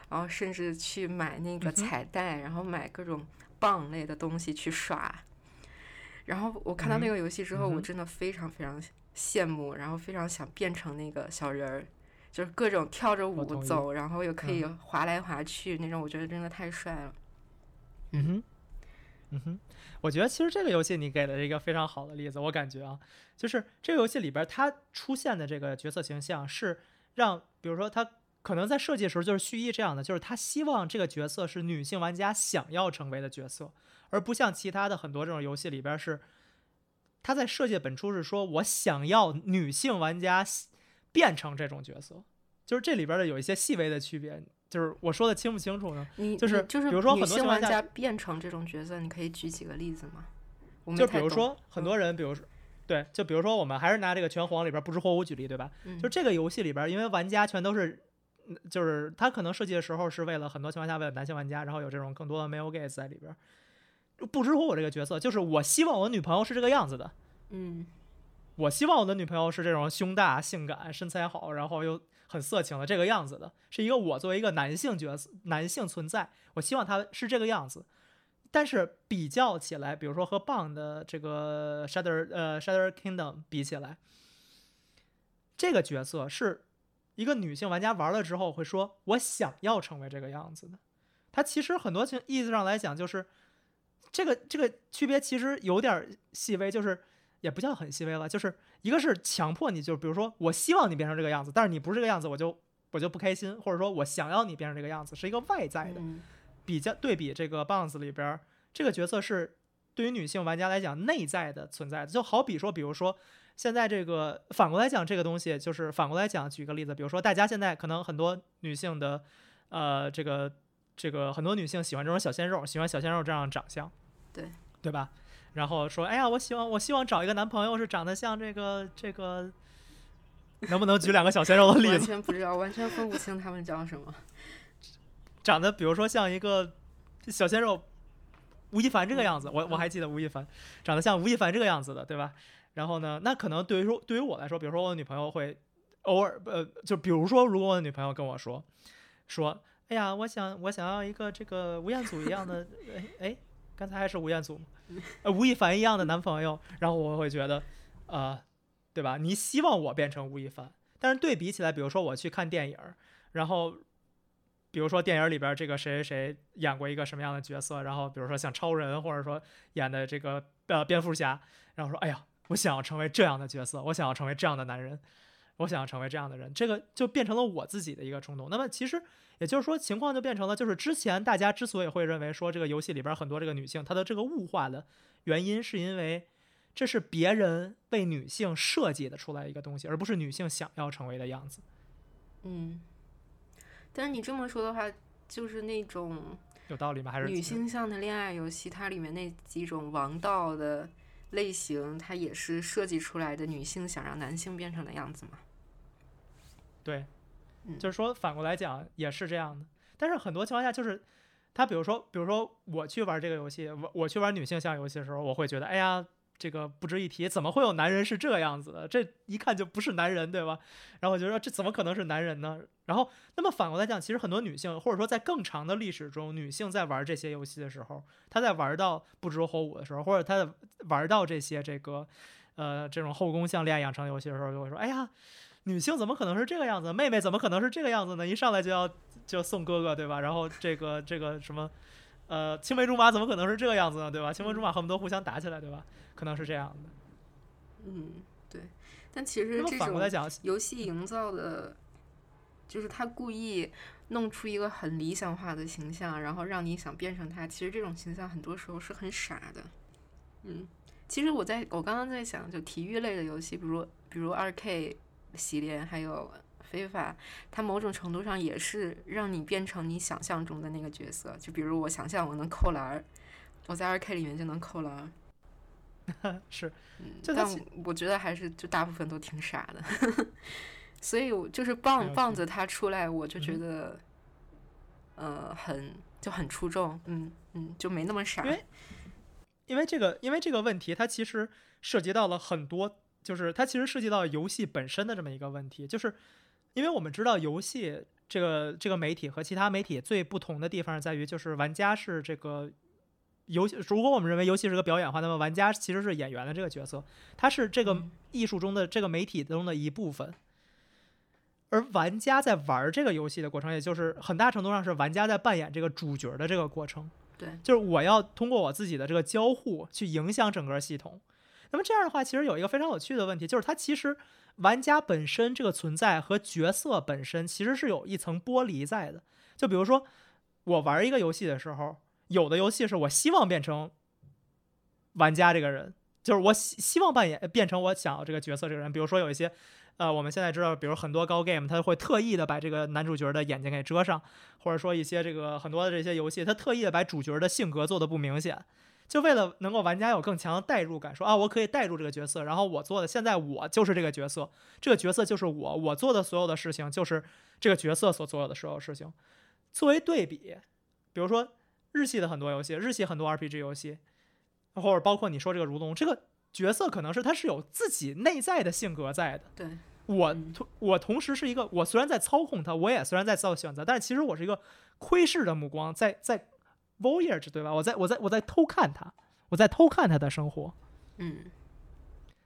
然后甚至去买那个彩带，然后买各种棒类的东西去耍。然后我看到那嗯个游戏之后，我真的非常非常羡慕，然后非常想变成那个小人儿。就是各种跳着舞走，然后又可以嗯滑来滑去那种，我觉得真的太帅了。嗯哼，嗯哼，我觉得其实这个游戏你给了一个非常好的例子，我感觉啊，就是这个游戏里边它出现的这个角色形象是让，比如说他可能在设计的时候就是蓄意这样的，就是他希望这个角色是女性玩家想要成为的角色，而不像其他的很多这种游戏里边是，他在设计本初是说我想要女性玩家变成这种角色，就是这里边的有一些细微的区别，就是我说的清不清楚呢？你就是就是比如说很多情况下玩家变成这种角色，你可以举几个例子吗？就比如说很嗯多人，比如说，对，就比如说我们还是拿这个拳皇里边不知火舞举例，对吧？嗯就这个游戏里边，因为玩家全都是，嗯就是他可能设计的时候是为了很多情况下为了男性玩家，然后有这种更多的 male gaze 在里边。不知火舞这个角色，就是我希望我女朋友是这个样子的，嗯我希望我的女朋友是这种胸大、性感、身材好，然后又很色情的这个样子的，是一个我作为一个男性角色、男性存在，我希望他是这个样子。但是比较起来，比如说和棒的这个 Shadow 呃 Shadow Kingdom 比起来，这个角色是一个女性玩家玩了之后会说我想要成为这个样子的。它其实很多情意思上来讲，就是这个这个区别其实有点细微，就是也不叫很细微了，就是一个是强迫你，就是比如说我希望你变成这个样子，但是你不是这个样子，我就我就不开心，或者说我想要你变成这个样子，是一个外在的。嗯比较对比这个 Bounce 里边儿，这个角色是对于女性玩家来讲内在的存在的，就好比说，比如说现在这个反过来讲，这个东西就是反过来讲，举个例子，比如说大家现在可能很多女性的，呃，这个这个很多女性喜欢这种小鲜肉，喜欢小鲜肉这样的长相，对对吧？然后说，哎呀，我希望我希望找一个男朋友是长得像这个这个，能不能举两个小鲜肉的例子完？全不知道，完全分不清他们叫什么。长得比如说像一个小鲜肉吴亦凡这个样子，我我还记得吴亦凡长得像吴亦凡这个样子的，对吧？然后呢，那可能对于说对于我来说，比如说我的女朋友会偶尔呃，就比如说如果我的女朋友跟我说说，哎呀，我想我想要一个这个吴彦祖一样的，哎哎，刚才还是吴彦祖？呃，吴亦凡一样的男朋友，然后我会觉得，呃，对吧？你希望我变成吴亦凡，但是对比起来，比如说我去看电影，然后。比如说电影里边这个谁谁谁演过一个什么样的角色，然后比如说像超人，或者说演的这个呃蝙蝠侠，然后说哎呀，我想要成为这样的角色，我想要成为这样的男人，我想要成为这样的人，这个就变成了我自己的一个冲动。那么其实也就是说，情况就变成了，就是之前大家之所以会认为说这个游戏里边很多这个女性她的这个物化的原因，是因为这是别人为女性设计的出来一个东西，而不是女性想要成为的样子。嗯，但是你这么说的话，就是那种有道理吗？还是女性向的恋爱游戏，它里面那几种王道的类型，它也是设计出来的女性想让男性变成的样子吗？对，就是说反过来讲也是这样的。但是很多情况下就是，他比如说，比如说我去玩这个游戏，我我去玩女性向游戏的时候，我会觉得，哎呀，这个不值一提，怎么会有男人是这样子的？这一看就不是男人，对吧？然后我就说这怎么可能是男人呢？然后那么反过来讲，其实很多女性，或者说在更长的历史中，女性在玩这些游戏的时候，她在玩到不知火舞的时候，或者她在玩到这些这个呃这种后宫向恋爱养成游戏的时候，就会说，哎呀。女性怎么可能是这个样子？妹妹怎么可能是这个样子呢？一上来就要就送哥哥，对吧？然后这个这个什么，呃，青梅竹马怎么可能是这个样子呢？对吧？青梅竹马恨不得互相打起来，对吧？可能是这样的。嗯，对。但其实这种反过来讲，游戏营造的，就是他故意弄出一个很理想化的形象，然后让你想变成他。其实这种形象很多时候是很傻的。嗯，其实我在我刚刚在想，就体育类的游戏，比如比如二 K 系列，还有非法，它某种程度上也是让你变成你想象中的那个角色。就比如我想象我能扣篮儿，我在二 K 里面就能扣篮儿。是嗯，就它但我觉得还是就大部分都挺傻的，所以我就是棒棒子他出来，我就觉嗯得，呃，很就很出众，嗯嗯，就没那么傻因。为因为这个，因为这个问题，它其实涉及到了很多，就是它其实涉及到游戏本身的这么一个问题，就是因为我们知道游戏这个这个媒体和其他媒体最不同的地方在于，就是玩家是这个游戏，如果我们认为游戏是个表演的话，那么玩家其实是演员的这个角色，他是这个嗯艺术中的这个媒体中的一部分。而玩家在玩这个游戏的过程，也就是很大程度上是玩家在扮演这个主角的这个过程。对，就是我要通过我自己的这个交互去影响整个系统。那么这样的话，其实有一个非常有趣的问题，就是它其实玩家本身这个存在和角色本身其实是有一层剥离在的。就比如说我玩一个游戏的时候，有的游戏是我希望变成玩家这个人，就是我希希望扮演变成我想要这个角色这个人。比如说有一些。呃，我们现在知道，比如很多高 game，它会特意的把这个男主角的眼睛给遮上，或者说一些这个很多的这些游戏，它特意的把主角的性格做的不明显，就为了能够玩家有更强的代入感，说啊，我可以代入这个角色，然后我做的现在我就是这个角色，这个角色就是我，我做的所有的事情就是这个角色所做的所有事情。作为对比，比如说日系的很多游戏，日系很多 RPG 游戏，或者包括你说这个如龙这个。角色可能是他是有自己内在的性格在的。对我同我同时是一个，我虽然在操控他，我也虽然在做选择，但是其实我是一个窥视的目光，在在 voyage 对吧？我在我在我在偷看他，我在偷看他的生活。嗯。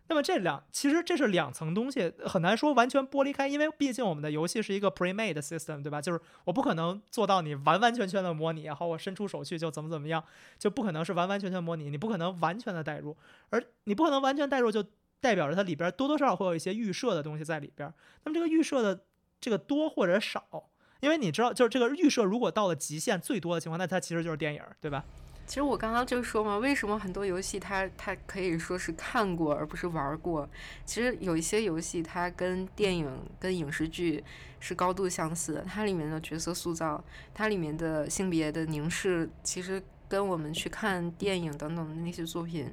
那么这两其实这是两层东西，很难说完全剥离开，因为毕竟我们的游戏是一个 pre-made system，对吧？就是我不可能做到你完完全全的模拟，然后我伸出手去就怎么怎么样，就不可能是完完全全模拟，你不可能完全的代入，而你不可能完全代入，就代表着它里边多多少少会有一些预设的东西在里边。那么这个预设的这个多或者少，因为你知道，就是这个预设如果到了极限最多的情况，那它其实就是电影，对吧？其实我刚刚就说嘛，为什么很多游戏它它可以说是看过而不是玩过？其实有一些游戏它跟电影、跟影视剧是高度相似的，它里面的角色塑造，它里面的性别的凝视，其实跟我们去看电影等等的那些作品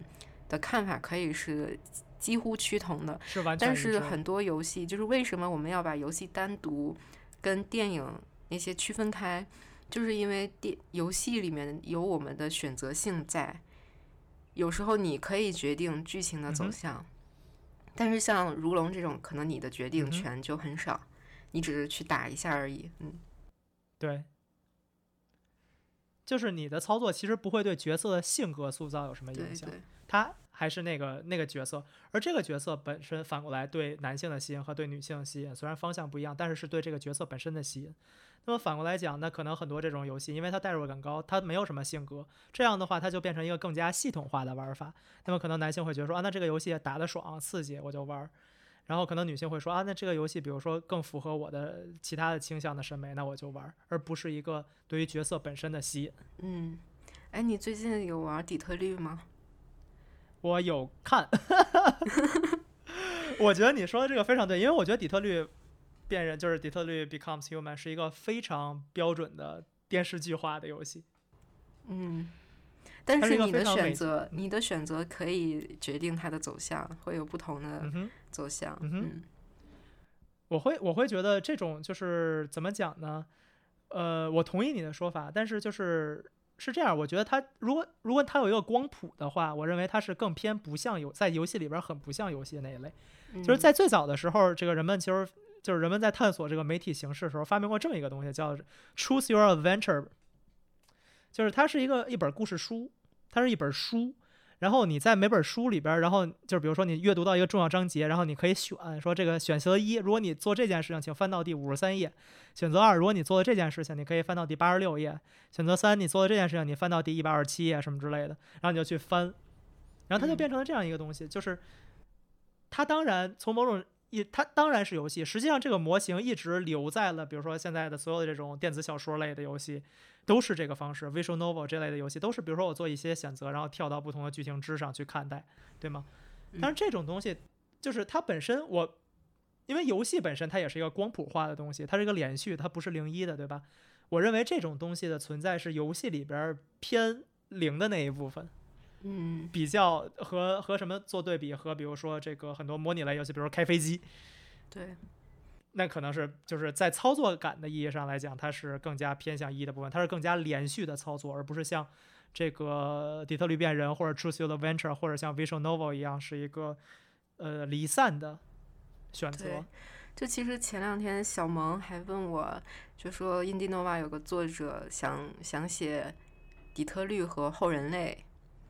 的看法可以是几乎趋同的。是完全。但是很多游戏就是为什么我们要把游戏单独跟电影那些区分开？就是因为电游戏里面有我们的选择性在，有时候你可以决定剧情的走向，但是像如龙这种，可能你的决定权就很少，你只是去打一下而已。嗯，对，就是你的操作其实不会对角色的性格塑造有什么影响，他还是那个那个角色，而这个角色本身反过来对男性的吸引和对女性的吸引，虽然方向不一样，但是是对这个角色本身的吸引。那么反过来讲，那可能很多这种游戏，因为它代入感高，它没有什么性格，这样的话，它就变成一个更加系统化的玩法。那么可能男性会觉得说啊，那这个游戏打得爽、刺激，我就玩。然后可能女性会说啊，那这个游戏比如说更符合我的其他的倾向的审美，那我就玩，而不是一个对于角色本身的吸引。嗯，哎，你最近有玩底特律吗？我有看，我觉得你说的这个非常对，因为我觉得底特律。变人就是底特律 becomes human 是一个非常标准的电视剧化的游戏。嗯，但是你的选择，你的选择可以决定它的走向，会有不同的走向。嗯，我会我会觉得这种就是怎么讲呢？呃，我同意你的说法，但是就是是这样，我觉得它如果如果它有一个光谱的话，我认为它是更偏不像游在游戏里边很不像游戏那一类。就是在最早的时候，这个人们其实。就是人们在探索这个媒体形式的时候，发明过这么一个东西，叫 “Choose Your Adventure”。就是它是一个一本故事书，它是一本书。然后你在每本书里边，然后就是比如说你阅读到一个重要章节，然后你可以选说这个选择一，如果你做这件事情，请翻到第五十三页；选择二，如果你做了这件事情，你可以翻到第八十六页；选择三，你做了这件事情，你翻到第一百二十七页什么之类的。然后你就去翻，然后它就变成了这样一个东西，就是它当然从某种。一，它当然是游戏。实际上，这个模型一直留在了，比如说现在的所有的这种电子小说类的游戏，都是这个方式。visual novel 这类的游戏都是，比如说我做一些选择，然后跳到不同的剧情之上去看待，对吗？但是这种东西，就是它本身，我因为游戏本身它也是一个光谱化的东西，它是一个连续，它不是零一的，对吧？我认为这种东西的存在是游戏里边偏零的那一部分。嗯，比较和和什么做对比？和比如说这个很多模拟类游戏，比如说开飞机，对，那可能是就是在操作感的意义上来讲，它是更加偏向一的部分，它是更加连续的操作，而不是像这个底特律变人或者 Choose Your Adventure 或者像 Visual Novel 一样是一个呃离散的选择。就其实前两天小萌还问我，就说 Indinova 有个作者想想写底特律和后人类。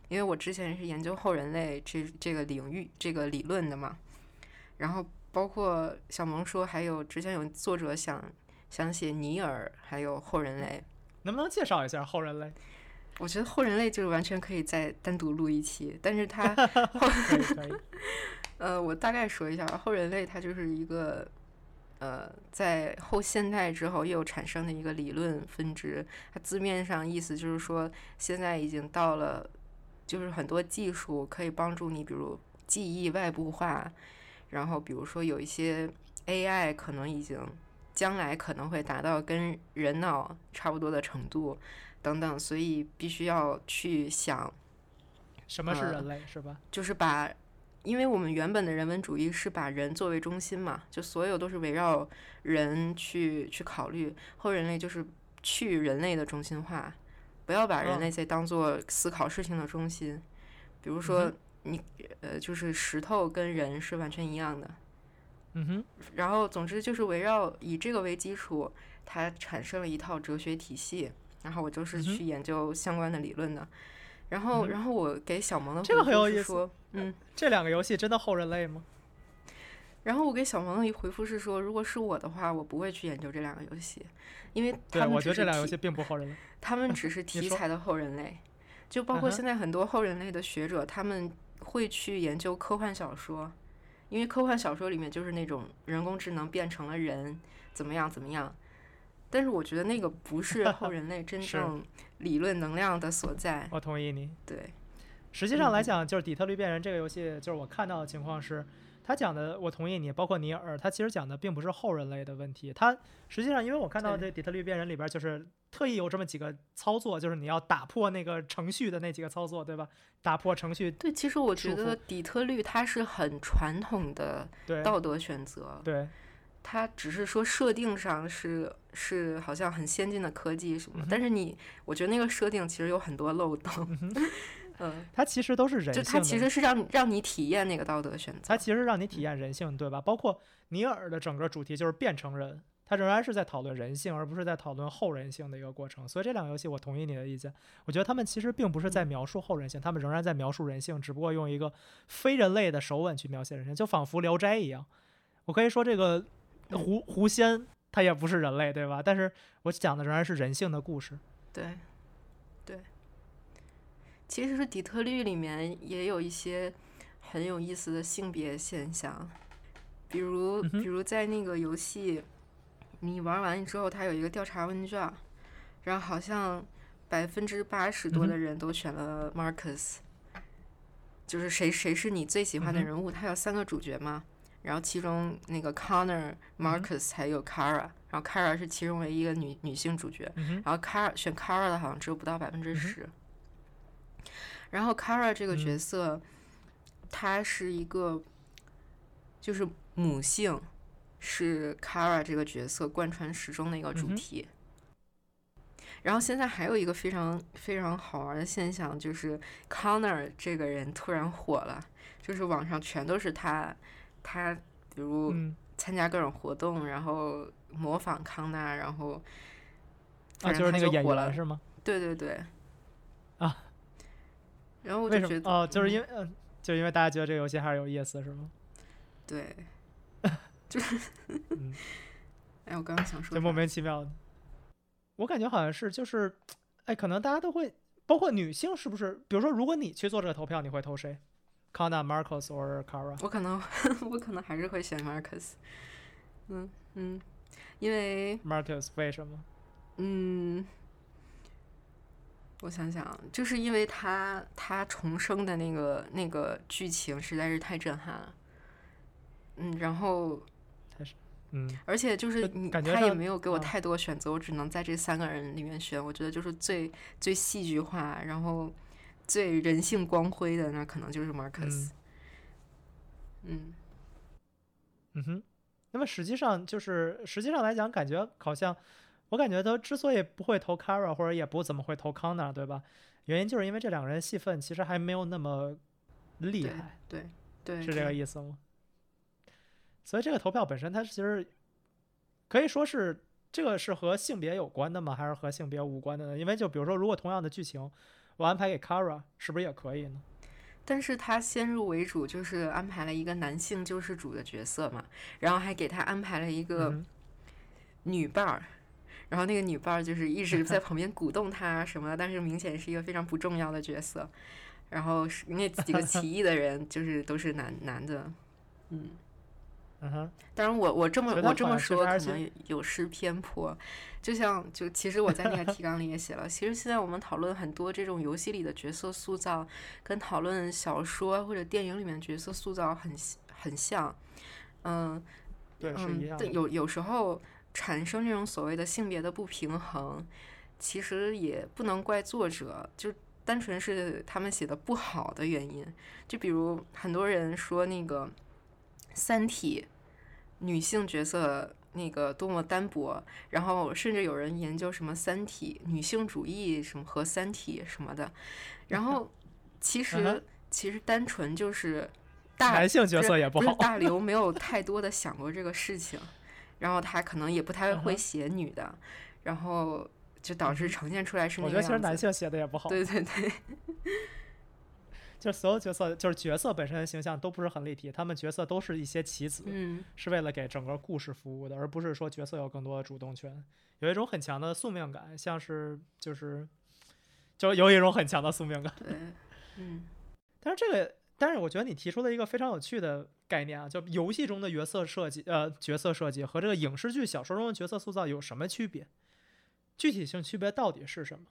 因为我之前是研究后人类这这个领域这个理论的嘛，然后包括小萌说，还有之前有作者想想写尼尔，还有后人类。能不能介绍一下后人类？我觉得后人类就是完全可以再单独录一期，但是它可以可以，呃，我大概说一下吧，后人类它就是一个呃，在后现代之后又产生的一个理论分支。它字面上意思就是说，现在已经到了，就是很多技术可以帮助你，比如记忆外部化，然后比如说有一些 AI 可能已经将来可能会达到跟人脑差不多的程度等等，所以必须要去想。什么是呃人类、是吧？就是把，因为我们原本的人文主义是把人作为中心嘛，就所有都是围绕人去去考虑。后人类就是去人类的中心化，不要把人哦类在当做思考事情的中心。比如嗯说你呃，就是石头跟人是完全一样的。嗯哼，然后总之就是围绕以这个为基础，它产生了一套哲学体系。然后我就是去研究相关的理论的。然后，然后我给小萌的这个很有意思说，嗯，这两个游戏真的后人类吗？然后我给小萌的一回复是说，如果是我的话，我不会去研究这两个游戏，因为对，他们我觉得只是题这两个游戏并不后人类。他们只是 题材的后人类，就包括现在很多后人类的学者，他们会去研究科幻小说，因为科幻小说里面就是那种人工智能变成了人，怎么样怎么样。但是我觉得那个不是 后人类真正理论能量的所在。我同意你。对，实际上来嗯讲，就是《底特律变人》这个游戏，就是我看到的情况是，他讲的，我同意你，包括尼尔，他其实讲的并不是后人类的问题。他实际上，因为我看到这《底特律变人》里边，就是特意有这么几个操作，就是你要打破那个程序的那几个操作，对吧？打破程序，对，其实我觉得底特律它是很传统的道德选择，对，它只是说设定上是是好像很先进的科技什么，嗯但是你我觉得那个设定其实有很多漏洞，嗯，它其实都是人性它其实是让让你体验那个道德选择它，其实让你体验人性，对吧？包括尼尔的整个主题就是变成人，它仍然是在讨论人性，而不是在讨论后人性的一个过程。所以这两个游戏，我同意你的意见。我觉得他们其实并不是在描述后人性，他们仍然在描述人性，只不过用一个非人类的手吻去描写人性，就仿佛《聊斋》一样。我可以说这个狐狐仙他也不是人类，对吧？但是我讲的仍然是人性的故事。对，对。其实底特律里面也有一些很有意思的性别现象，比如比如在那个游戏你玩完之后，它有一个调查问卷，然后好像百分之八十多的人都选了 Marcus，、就是谁谁是你最喜欢的人物？他有三个主角嘛，然后其中那个 Connor、嗯 Marcus 还有 Kara，然后 Kara 是其中唯一一个女女性主角，嗯，然后 Kara 选 Kara 的好像只有不到百分之十。然后 Kara 这个角嗯色，她是一个就是母性，是 Kara 这个角色贯穿始终的一个主题。然后现在还有一个非常非常好玩的现象，就是 Connor 这个人突然火了，就是网上全都是他，他比如嗯，参加各种活动，然后模仿康纳，然后啊，就是那个演员是吗？对对对。啊。然后我为就觉得，哦，就是嗯因为嗯，就是因为大家觉得这个游戏还是有意思，是吗？对，就是，嗯，哎，我刚刚想说就莫名其妙的。我感觉好像是就是，哎，可能大家都会，包括女性是不是？比如说，如果你去做这个投票，你会投谁？Kana、Marcos or Kara？我可能 我可能还是会选 Marcus，嗯嗯，因为 Marcus 为什么？嗯，我想想，就是因为他他重生的那个那个剧情实在是太震撼了，嗯，然后嗯，而且就是你他也没有给我啊太多选择，我只能在这三个人里面选。我觉得就是最最戏剧化，然后最人性光辉的，那可能就是马克思。嗯嗯哼，那么实际上就是实际上来讲，感觉好像我感觉他之所以不会投 Kara 或者也不怎么会投 Connor，对吧？原因就是因为这两个人戏份其实还没有那么厉对害，对对，是这个意思吗？所以这个投票本身它其实可以说是这个是和性别有关的吗？还是和性别无关的呢？因为就比如说，如果同样的剧情我安排给 Kara，是不是也可以呢？但是他先入为主，就是安排了一个男性救世主的角色嘛，然后还给他安排了一个嗯女伴儿，然后那个女伴儿就是一直在 旁边鼓动他什么，但是明显是一个非常不重要的角色。然后是那几个起义的人，就是都是男男的，嗯。嗯哼，当然我，我这么我这么说可能有失偏颇，就像就其实我在那个提纲里也写了，其实现在我们讨论很多这种游戏里的角色塑造，跟讨论小说或者电影里面角色塑造很很像，嗯对，是一嗯，样的。对有有时候产生这种所谓的性别的不平衡，其实也不能怪作者，就单纯是他们写的不好的原因。就比如很多人说那个《三体》女性角色那个多么单薄，然后甚至有人研究什么《三体》女性主义什么和《三体》什么的，然后其嗯实其实单纯就是大男性角色也不好。大刘 没有太多的想过这个事情，然后他可能也不太会写女的，然后就导致呈现出来是我。觉得其实男性写的也不好，对对对，就是所有角色，就是角色本身的形象都不是很立体，他们角色都是一些棋子，嗯是为了给整个故事服务的，而不是说角色有更多的主动权，有一种很强的宿命感，像是就是就有一种很强的宿命感。对，嗯 但是这个，但是我觉得你提出了一个非常有趣的概念啊，就游戏中的角色设计，呃，角色设计和这个影视剧、小说中的角色塑造有什么区别？具体性区别到底是什么？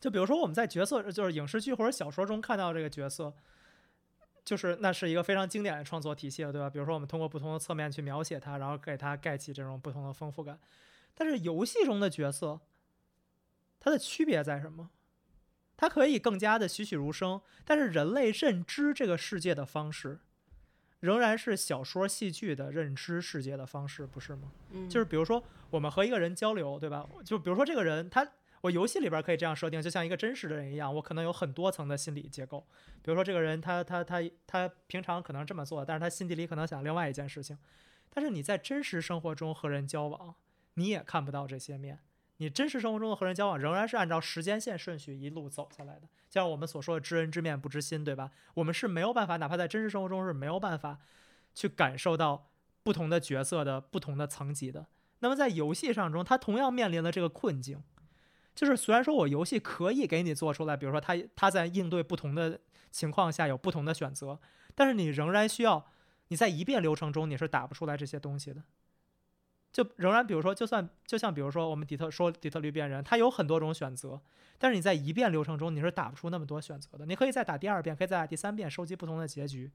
就比如说我们在角色，就是影视剧或者小说中看到这个角色，就是那是一个非常经典的创作体系了，对吧？比如说我们通过不同的侧面去描写它，然后给它盖起这种不同的丰富感。但是游戏中的角色，它的区别在什么？它可以更加的栩栩如生，但是人类认知这个世界的方式，仍然是小说、戏剧的认知世界的方式，不是吗？嗯，就是比如说，我们和一个人交流，对吧？就比如说这个人，他我游戏里边可以这样设定，就像一个真实的人一样，我可能有很多层的心理结构。比如说这个人他，他他他平常可能这么做，但是他心底里可能想另外一件事情。但是你在真实生活中和人交往，你也看不到这些面。你真实生活中的和人交往仍然是按照时间线顺序一路走下来的，就像我们所说的“知人知面不知心”，对吧？我们是没有办法，哪怕在真实生活中是没有办法去感受到不同的角色的不同的层级的。那么在游戏上中，它同样面临了这个困境，就是虽然说我游戏可以给你做出来，比如说它它在应对不同的情况下有不同的选择，但是你仍然需要你在一遍流程中你是打不出来这些东西的。就仍然比如说，就算就像比如说我们底特说底特律变人，它有很多种选择，但是你在一遍流程中你是打不出那么多选择的。你可以再打第二遍，可以再打第三遍，收集不同的结局，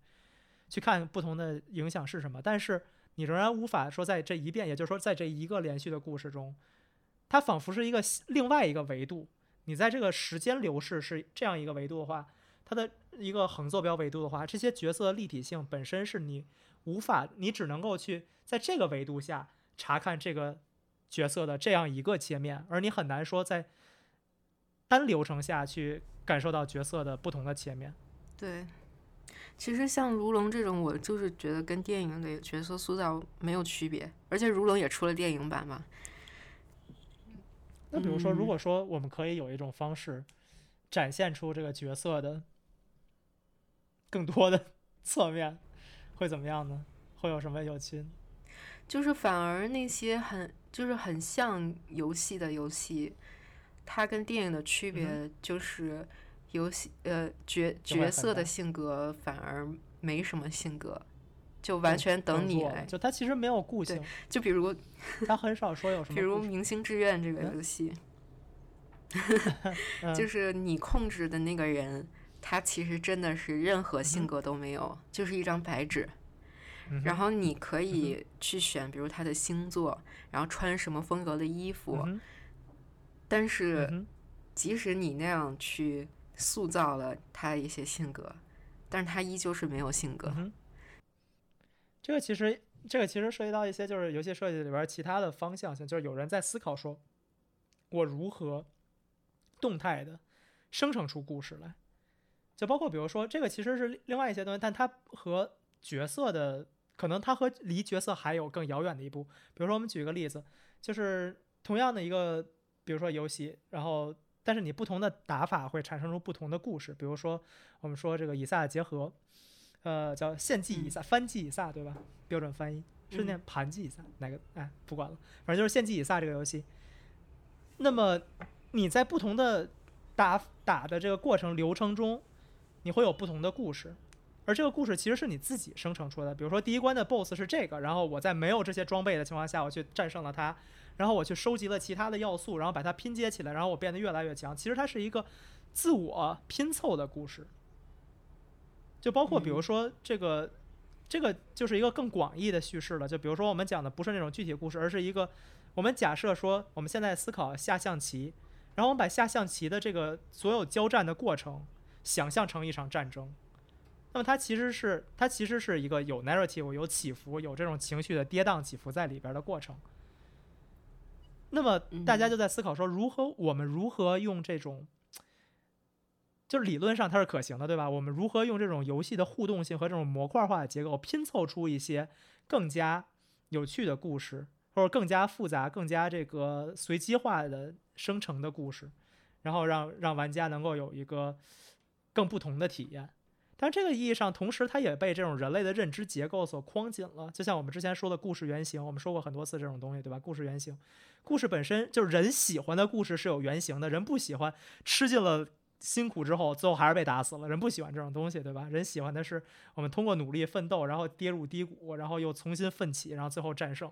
去看不同的影响是什么，但是。你仍然无法说在这一遍，也就是说在这一个连续的故事中，它仿佛是一个另外一个维度。你在这个时间流逝是这样一个维度的话，它的一个横坐标维度的话，这些角色的立体性本身是你无法，你只能够去在这个维度下查看这个角色的这样一个切面，而你很难说在单流程下去感受到角色的不同的切面。对。其实像如龙这种，我就是觉得跟电影里角色塑造没有区别，而且如龙也出了电影版嘛。那比如说，如嗯果说我们可以有一种方式展现出这个角色的更多的 侧面，会怎么样呢？会有什么有趣？就是反而那些很就是很像游戏的游戏，它跟电影的区嗯别就是游戏呃角角色的性格反而没什么性格，就完全等你来。就它其实没有固对性，就比如 他很少说有什么比如《。明星志愿》这个嗯游戏，嗯就是你控制的那个人，他其实真的是任何性格都没有，就是一张白纸。嗯然后你可以去选，比如他的星座，然后穿什么风格的衣服。嗯但是即使你那样去塑造了他一些性格，但是他依旧是没有性格。嗯，这个其实这个其实涉及到一些就是游戏设计里边儿其他的方向性，就是有人在思考说，我如何动态的生成出故事来，就包括比如说这个其实是另另外一些东西，但它和角色的可能它和离角色还有更遥远的一步。比如说我们举个例子，就是同样的一个，比如说游戏，然后但是你不同的打法会产生出不同的故事。比如说，我们说这个以撒结合，呃，叫献祭以撒、翻祭以撒，对吧？标准翻译是念盘祭以撒，哪个？哎，不管了，反正就是献祭以撒这个游戏。那么你在不同的打打的这个过程流程中，你会有不同的故事，而这个故事其实是你自己生成出来的。比如说第一关的 BOSS 是这个，然后我在没有这些装备的情况下，我去战胜了它，然后我去收集了其他的要素，然后把它拼接起来，然后我变得越来越强。其实它是一个自我拼凑的故事，就包括比如说这个。这个就是一个更广义的叙事了，就比如说我们讲的不是那种具体故事，而是一个我们假设说我们现在思考下象棋，然后我们把下象棋的这个所有交战的过程想象成一场战争，那么它其实是它其实是一个有 narrative 有起伏有这种情绪的跌宕起伏在里边的过程。那么大家就在思考说，如何我们如何用这种。就是理论上它是可行的，对吧？我们如何用这种游戏的互动性和这种模块化的结构拼凑出一些更加有趣的故事，或者更加复杂、更加这个随机化的生成的故事，然后让让玩家能够有一个更不同的体验。但这个意义上，同时它也被这种人类的认知结构所框紧了。就像我们之前说的故事原型，我们说过很多次这种东西，对吧？故事原型，故事本身就是人喜欢的故事是有原型的，人不喜欢吃尽了。辛苦之后，最后还是被打死了。人不喜欢这种东西，对吧？人喜欢的是我们通过努力奋斗，然后跌入低谷，然后又重新奋起，然后最后战胜，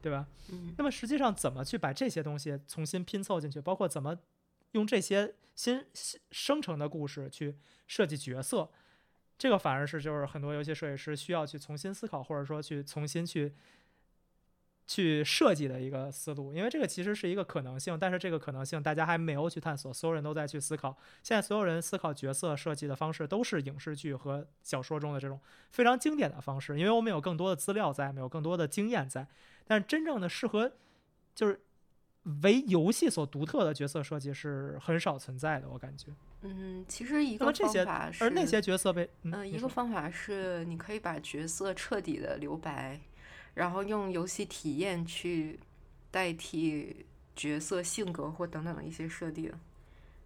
对吧？嗯。那么实际上，怎么去把这些东西重新拼凑进去？包括怎么用这些新生成的故事去设计角色，这个反而是就是很多游戏设计师需要去重新思考，或者说去重新去。去设计的一个思路，因为这个其实是一个可能性，但是这个可能性大家还没有去探索，所有人都在去思考。现在所有人思考角色设计的方式都是影视剧和小说中的这种非常经典的方式，因为我们有更多的资料在，没有更多的经验在。但是真正的适合就是为游戏所独特的角色设计是很少存在的，我感觉。嗯，其实一个方法是，而那些角色被嗯，一个方法是你可以把角色彻底的留白。然后用游戏体验去代替角色性格或等等的一些设定，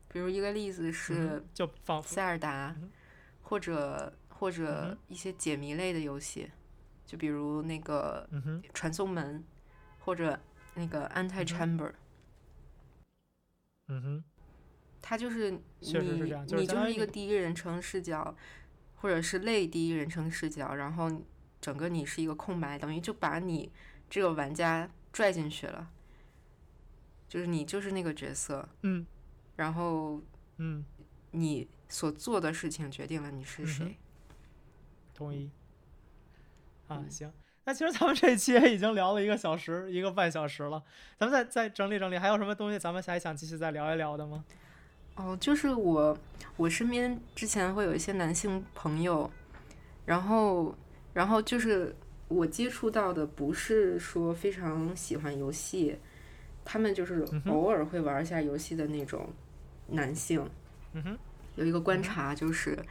比如一个例子是就塞尔达，或者或者一些解谜类的游戏，就比如那个传送门，或者那个 Anti Chamber。嗯哼，它就是你你就是一个第一人称视角，或者是类第一人称视角，然后。整个你是一个空白，等于就把你这个玩家拽进去了，就是你就是那个角色，嗯，然后，嗯，你所做的事情决定了你是谁。同意。啊，行，那其实咱们这一期也已经聊了一个小时，一个半小时了，咱们再再整理整理，还有什么东西咱们还想继续再聊一聊的吗？哦，就是我我身边之前会有一些男性朋友，然后。然后就是我接触到的，不是说非常喜欢游戏，他们就是偶尔会玩一下游戏的那种男性。嗯哼，有一个观察就是，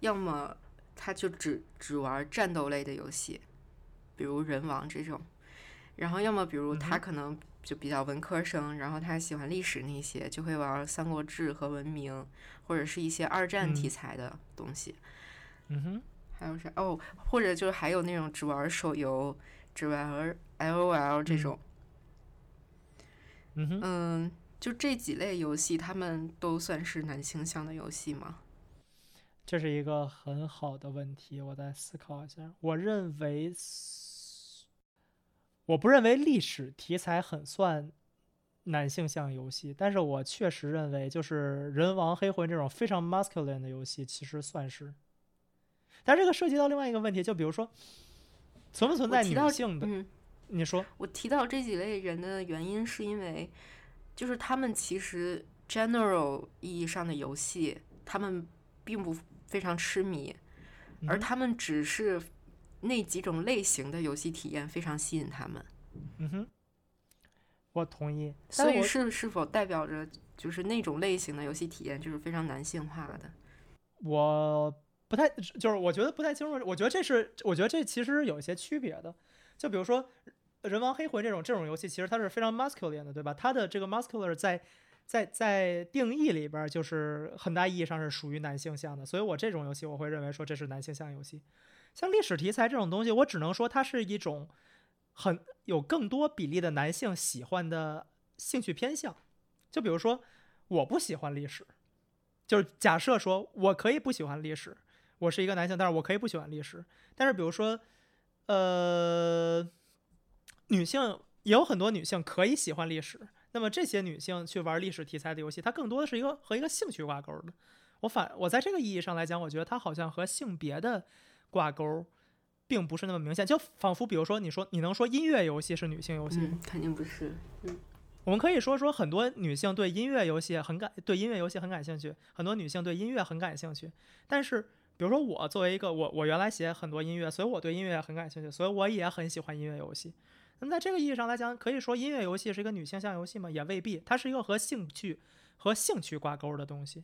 要么他就只只玩战斗类的游戏，比如人王这种，然后要么比如他可能就比较文科生，然后他喜欢历史那些，就会玩《三国志》和《文明》，或者是一些二战题材的东西。嗯哼。还有啥？哦，或者就是还有那种只玩手游，只玩 L O L 这种。嗯哼。嗯，就这几类游戏，他们都算是男性向的游戏吗？这是一个很好的问题，我再思考一下。我认为，我不认为历史题材很算男性向游戏，但是我确实认为，就是人王黑魂这种非常 masculine 的游戏，其实算是。但这个涉及到另外一个问题，就比如说，存不存在女性的？嗯，你说。我提到这几类人的原因，是因为就是他们其实 general 意义上的游戏，他们并不非常痴迷，而他们只是那几种类型的游戏体验非常吸引他们。嗯哼，我同意。所以是是否代表着就是那种类型的游戏体验就是非常男性化的？我。不太就是我觉得不太清楚，我觉得这是我觉得这其实有一些区别的，就比如说人王黑魂这种这种游戏，其实它是非常 muscular 的，对吧？它的这个 muscular 在在在定义里边儿就是很大意义上是属于男性向的，所以我这种游戏我会认为说这是男性向游戏。像历史题材这种东西，我只能说它是一种很有更多比例的男性喜欢的兴趣偏向。就比如说，我不喜欢历史，就是假设说我可以不喜欢历史，我是一个男性，但是我可以不喜欢历史。但是比如说，呃，女性也有很多女性可以喜欢历史，那么这些女性去玩历史题材的游戏，它更多的是一个和一个兴趣挂钩的。我反我在这个意义上来讲，我觉得它好像和性别的挂钩并不是那么明显，就仿佛比如说你说你能说音乐游戏是女性游戏肯定不是。嗯我们可以说说很多女性对音乐游戏很感对音乐游戏很感兴趣，很多女性对音乐很感兴趣。但是，比如说我作为一个我我原来写很多音乐，所以我对音乐很感兴趣，所以我也很喜欢音乐游戏。那么在这个意义上来讲，可以说音乐游戏是一个女性向游戏吗？也未必，它是一个和兴趣和兴趣挂钩的东西。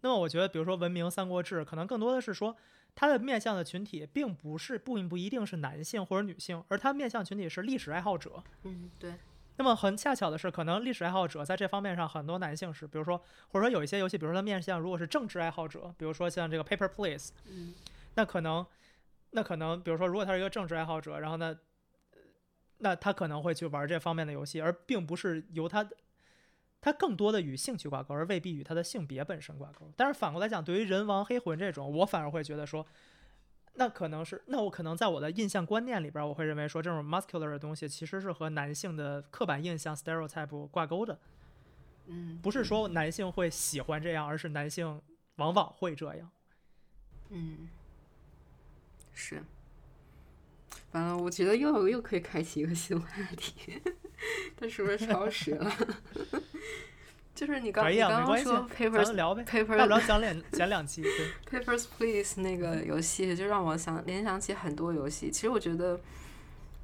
那么我觉得，比如说《文明》《三国志》，可能更多的是说它的面向的群体并不是不不一定是男性或者女性，而它面向群体是历史爱好者。嗯，对，那么很恰巧的是，可能历史爱好者在这方面上很多男性是，比如说或者说有一些游戏，比如说它面向如果是政治爱好者，比如说像这个 Paper Please，嗯那可能那可能比如说如果他是一个政治爱好者，然后呢，呃那他可能会去玩这方面的游戏，而并不是由他的。他更多的与兴趣挂钩，而未必与他的性别本身挂钩。但是反过来讲，对于人王、黑魂这种，我反而会觉得说，那可能是，那我可能在我的印象观念里边儿，我会认为说，这种 muscular 的东西其实是和男性的刻板印象 stereotype 挂钩的，嗯，不是说男性会喜欢这样，而是男性往往会这样。嗯，是。完了，我觉得又又可以开启一个新话题，但是不是超时了？就是你刚你刚刚说 papers 们聊呗，paper 大不了讲两讲两期。对，Papers Please 那个游戏，就让我想联想起很多游戏。其实我觉得，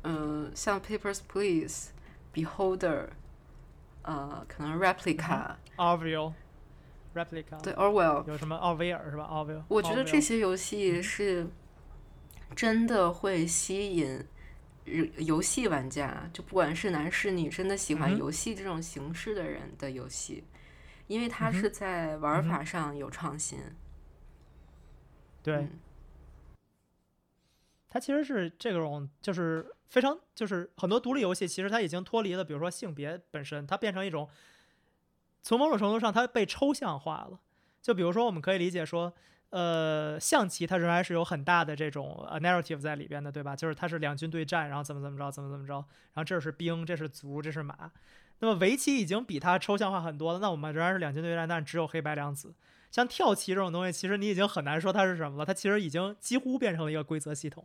嗯、像 Papers Please、Beholder，呃，可能 Replica，、Orville replica 对 Orwell，有什么奥威尔是吧？奥威尔，我觉得这 Orwell 些游戏是真的会吸引游游戏玩家，就不管是男是女，真的喜欢游戏这种形式的人的游戏，因为它是在玩法上有创新。对。嗯它其实是这种，就是非常，就是很多独立游戏，其实它已经脱离了，比如说性别本身，它变成一种，从某种程度上它被抽象化了。就比如说，我们可以理解说，呃，象棋它仍然是有很大的这种呃 narrative 在里边的，对吧？就是它是两军对战，然后怎么怎么着，怎么怎么着，然后这是兵，这是卒，这是马。那么围棋已经比它抽象化很多了，那我们仍然是两军对战，但是只有黑白两子。像跳棋这种东西，其实你已经很难说它是什么了，它其实已经几乎变成了一个规则系统，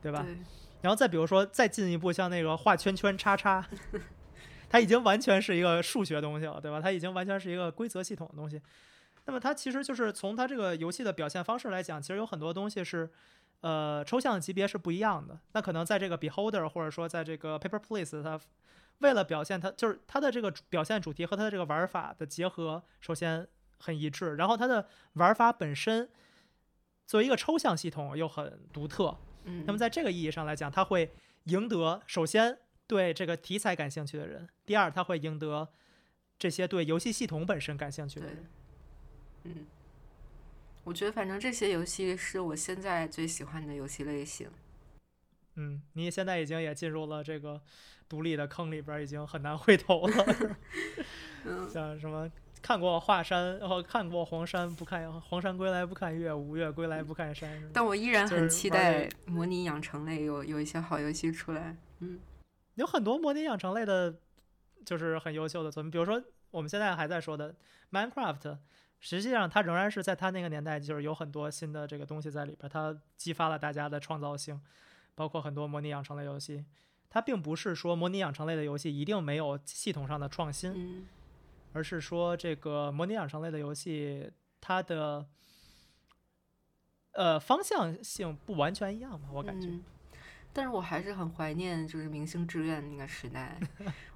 对吧？对，然后再比如说，再进一步，像那个画圈圈、叉叉，它已经完全是一个数学东西了，对吧？它已经完全是一个规则系统的东西。那么它其实就是从它这个游戏的表现方式来讲，其实有很多东西是，呃，抽象级别是不一样的。那可能在这个 Beholder 或者说在这个 Paper Please，它为了表现它就是它的这个表现主题和它的这个玩法的结合，首先很一致，然后它的玩法本身作为一个抽象系统又很独特。嗯，那么在这个意义上来讲，它会赢得首先对这个题材感兴趣的人，第二，它会赢得这些对游戏系统本身感兴趣的人。，嗯，我觉得反正这些游戏是我现在最喜欢的游戏类型。嗯，你现在已经也进入了这个独立的坑里边，已经很难回头了。嗯，像什么看过华山，然后看过黄山不看黄山归来不看岳，五岳归来不看山。但我依然很期待模拟养成类有有一些好游戏出来。嗯有很多模拟养成类的，就是很优秀的作品，比如说我们现在还在说的 Minecraft，实际上它仍然是在它那个年代，就是有很多新的这个东西在里边儿，它激发了大家的创造性，包括很多模拟养成类游戏。它并不是说模拟养成类的游戏一定没有系统上的创新，嗯而是说这个模拟养成类的游戏它的呃方向性不完全一样吧，我感觉。嗯，但是我还是很怀念就是明星志愿那个时代。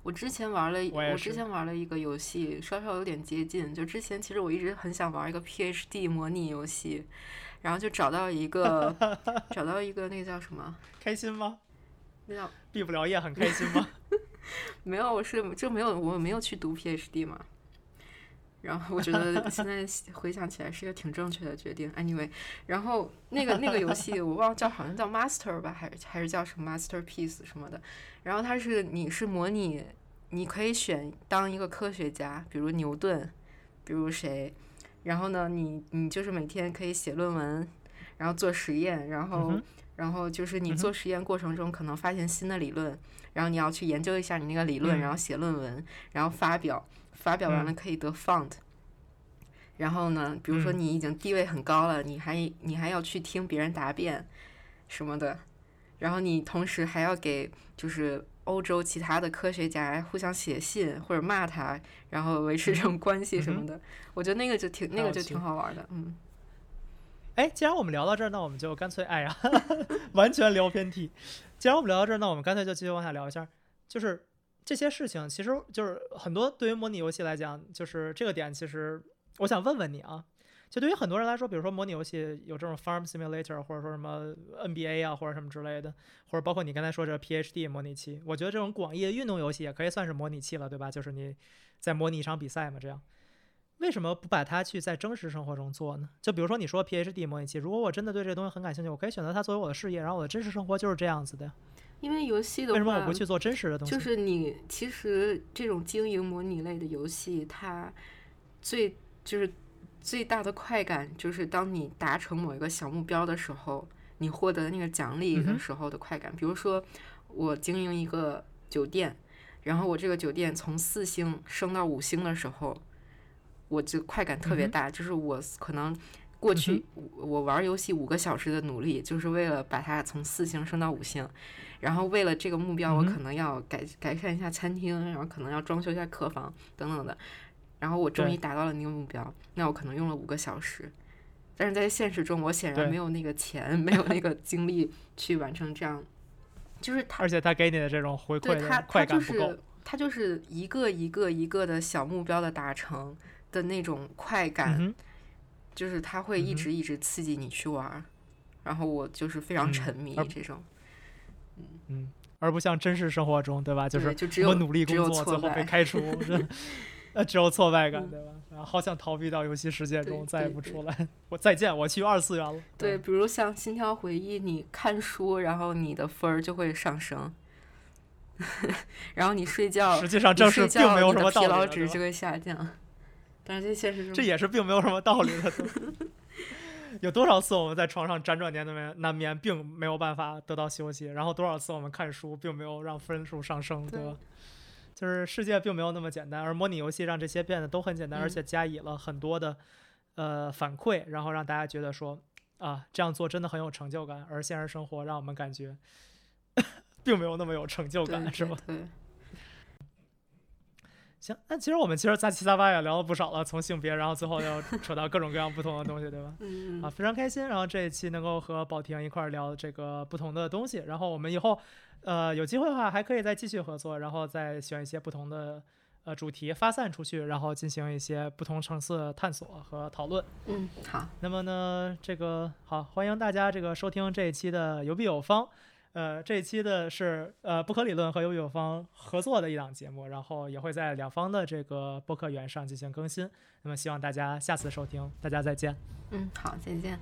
我之前玩了，我之前玩了一个游戏，稍稍有点接近。就之前其实我一直很想玩一个 PhD 模拟游戏，然后就找到一个 找到一个那个叫什么？开心吗？那叫毕不了业很开心吗？没有，我是就没有我没有去读 PhD 嘛。然后我觉得 现在回想起来是一个挺正确的决定。Anyway，然后那个那个游戏我忘了叫，好像叫 Master 吧，还是还是叫什么 Masterpiece 什么的。然后它是你是模拟，你可以选当一个科学家，比如牛顿，比如谁。然后呢，你你就是每天可以写论文，然后做实验，然后、嗯然后就是你做实验过程中可能发现新的理论，然后你要去研究一下你那个理论，嗯然后写论文，然后发表，发表完了嗯可以得 fund。然后呢，比如说嗯你已经地位很高了，你还你还要去听别人答辩什么的，然后你同时还要给就是欧洲其他的科学家互相写信或者骂他，然后维持这种关系什么的。我觉得那个就挺那个就挺好玩的，嗯。哎，既然我们聊到这儿，那我们就干脆，哎呀，完全聊偏题。既然我们聊到这儿，那我们干脆就继续往下聊一下，就是这些事情，其实就是很多对于模拟游戏来讲，就是这个点，其实我想问问你啊，就对于很多人来说，比如说模拟游戏有这种 Farm Simulator，或者说什么 NBA 啊，或者什么之类的，或者包括你刚才说这 PhD 模拟器，我觉得这种广义的运动游戏也可以算是模拟器了，对吧？就是你在模拟一场比赛嘛，这样。为什么不把它去在真实生活中做呢？就比如说你说 PhD 模拟器，如果我真的对这个东西很感兴趣，我可以选择它作为我的事业，然后我的真实生活就是这样子的。因为游戏的话，为什么我不去做真实的东西？就是你其实这种经营模拟类的游戏，它最就是最大的快感，就是当你达成某一个小目标的时候，你获得那个奖励的时候的快感。比如说，我经营一个酒店，然后我这个酒店从四星升到五星的时候，我就快感特别大，就是我可能。过去我我玩游戏五个小时的努力，就是为了把它从四星升到五星，然后为了这个目标，我可能要改改善一下餐厅，然后可能要装修一下客房等等的，然后我终于达到了那个目标，那我可能用了五个小时，但是在现实中，我显然没有那个钱，没有那个精力去完成这样，就是他而且他给你的这种回馈对它的快它就感不够。是。它就是一个一个一个的小目标的达成的那种快感，就是它会一直一直刺激你去玩儿，然后我就是非常嗯沉迷这种，嗯，而不像真实生活中，对吧？就是我努力工作，最后被开除，是 呃，只有挫败感，嗯对吧？然后好想逃避到游戏世界中，再也不出来。我再见，我去二次元了。对，，比如像《心跳回忆》，你看书，然后你的分儿就会上升，然后你睡觉，实际上正是并没有什么道理的，对吧值就会下降。但是这现实中，这也是并没有什么道理的。有多少次我们在床上辗转难眠，难眠，并没有办法得到休息；然后多少次我们看书，并没有让分数上升，对对吧？就是世界并没有那么简单，而模拟游戏让这些变得都很简单，而嗯且加以了很多的呃反馈，然后让大家觉得说啊这样做真的很有成就感，而现实生活让我们感觉 并没有那么有成就对感，是吧？对对，行，那其实我们其实杂七杂八也聊了不少了，从性别，然后最后又 扯到各种各样不同的东西，对吧？嗯啊，非常开心。然后这一期能够和宝婷一块儿聊这个不同的东西，然后我们以后呃有机会的话还可以再继续合作，然后再选一些不同的呃主题发散出去，然后进行一些不同层次的探索和讨论。嗯，好，那么呢，这个好，欢迎大家这个收听这一期的有必有方。呃，这一期的是呃不可理论和有友方合作的一档节目，然后也会在两方的这个播客源上进行更新。那么希望大家下次收听，大家再见。嗯，好，再见。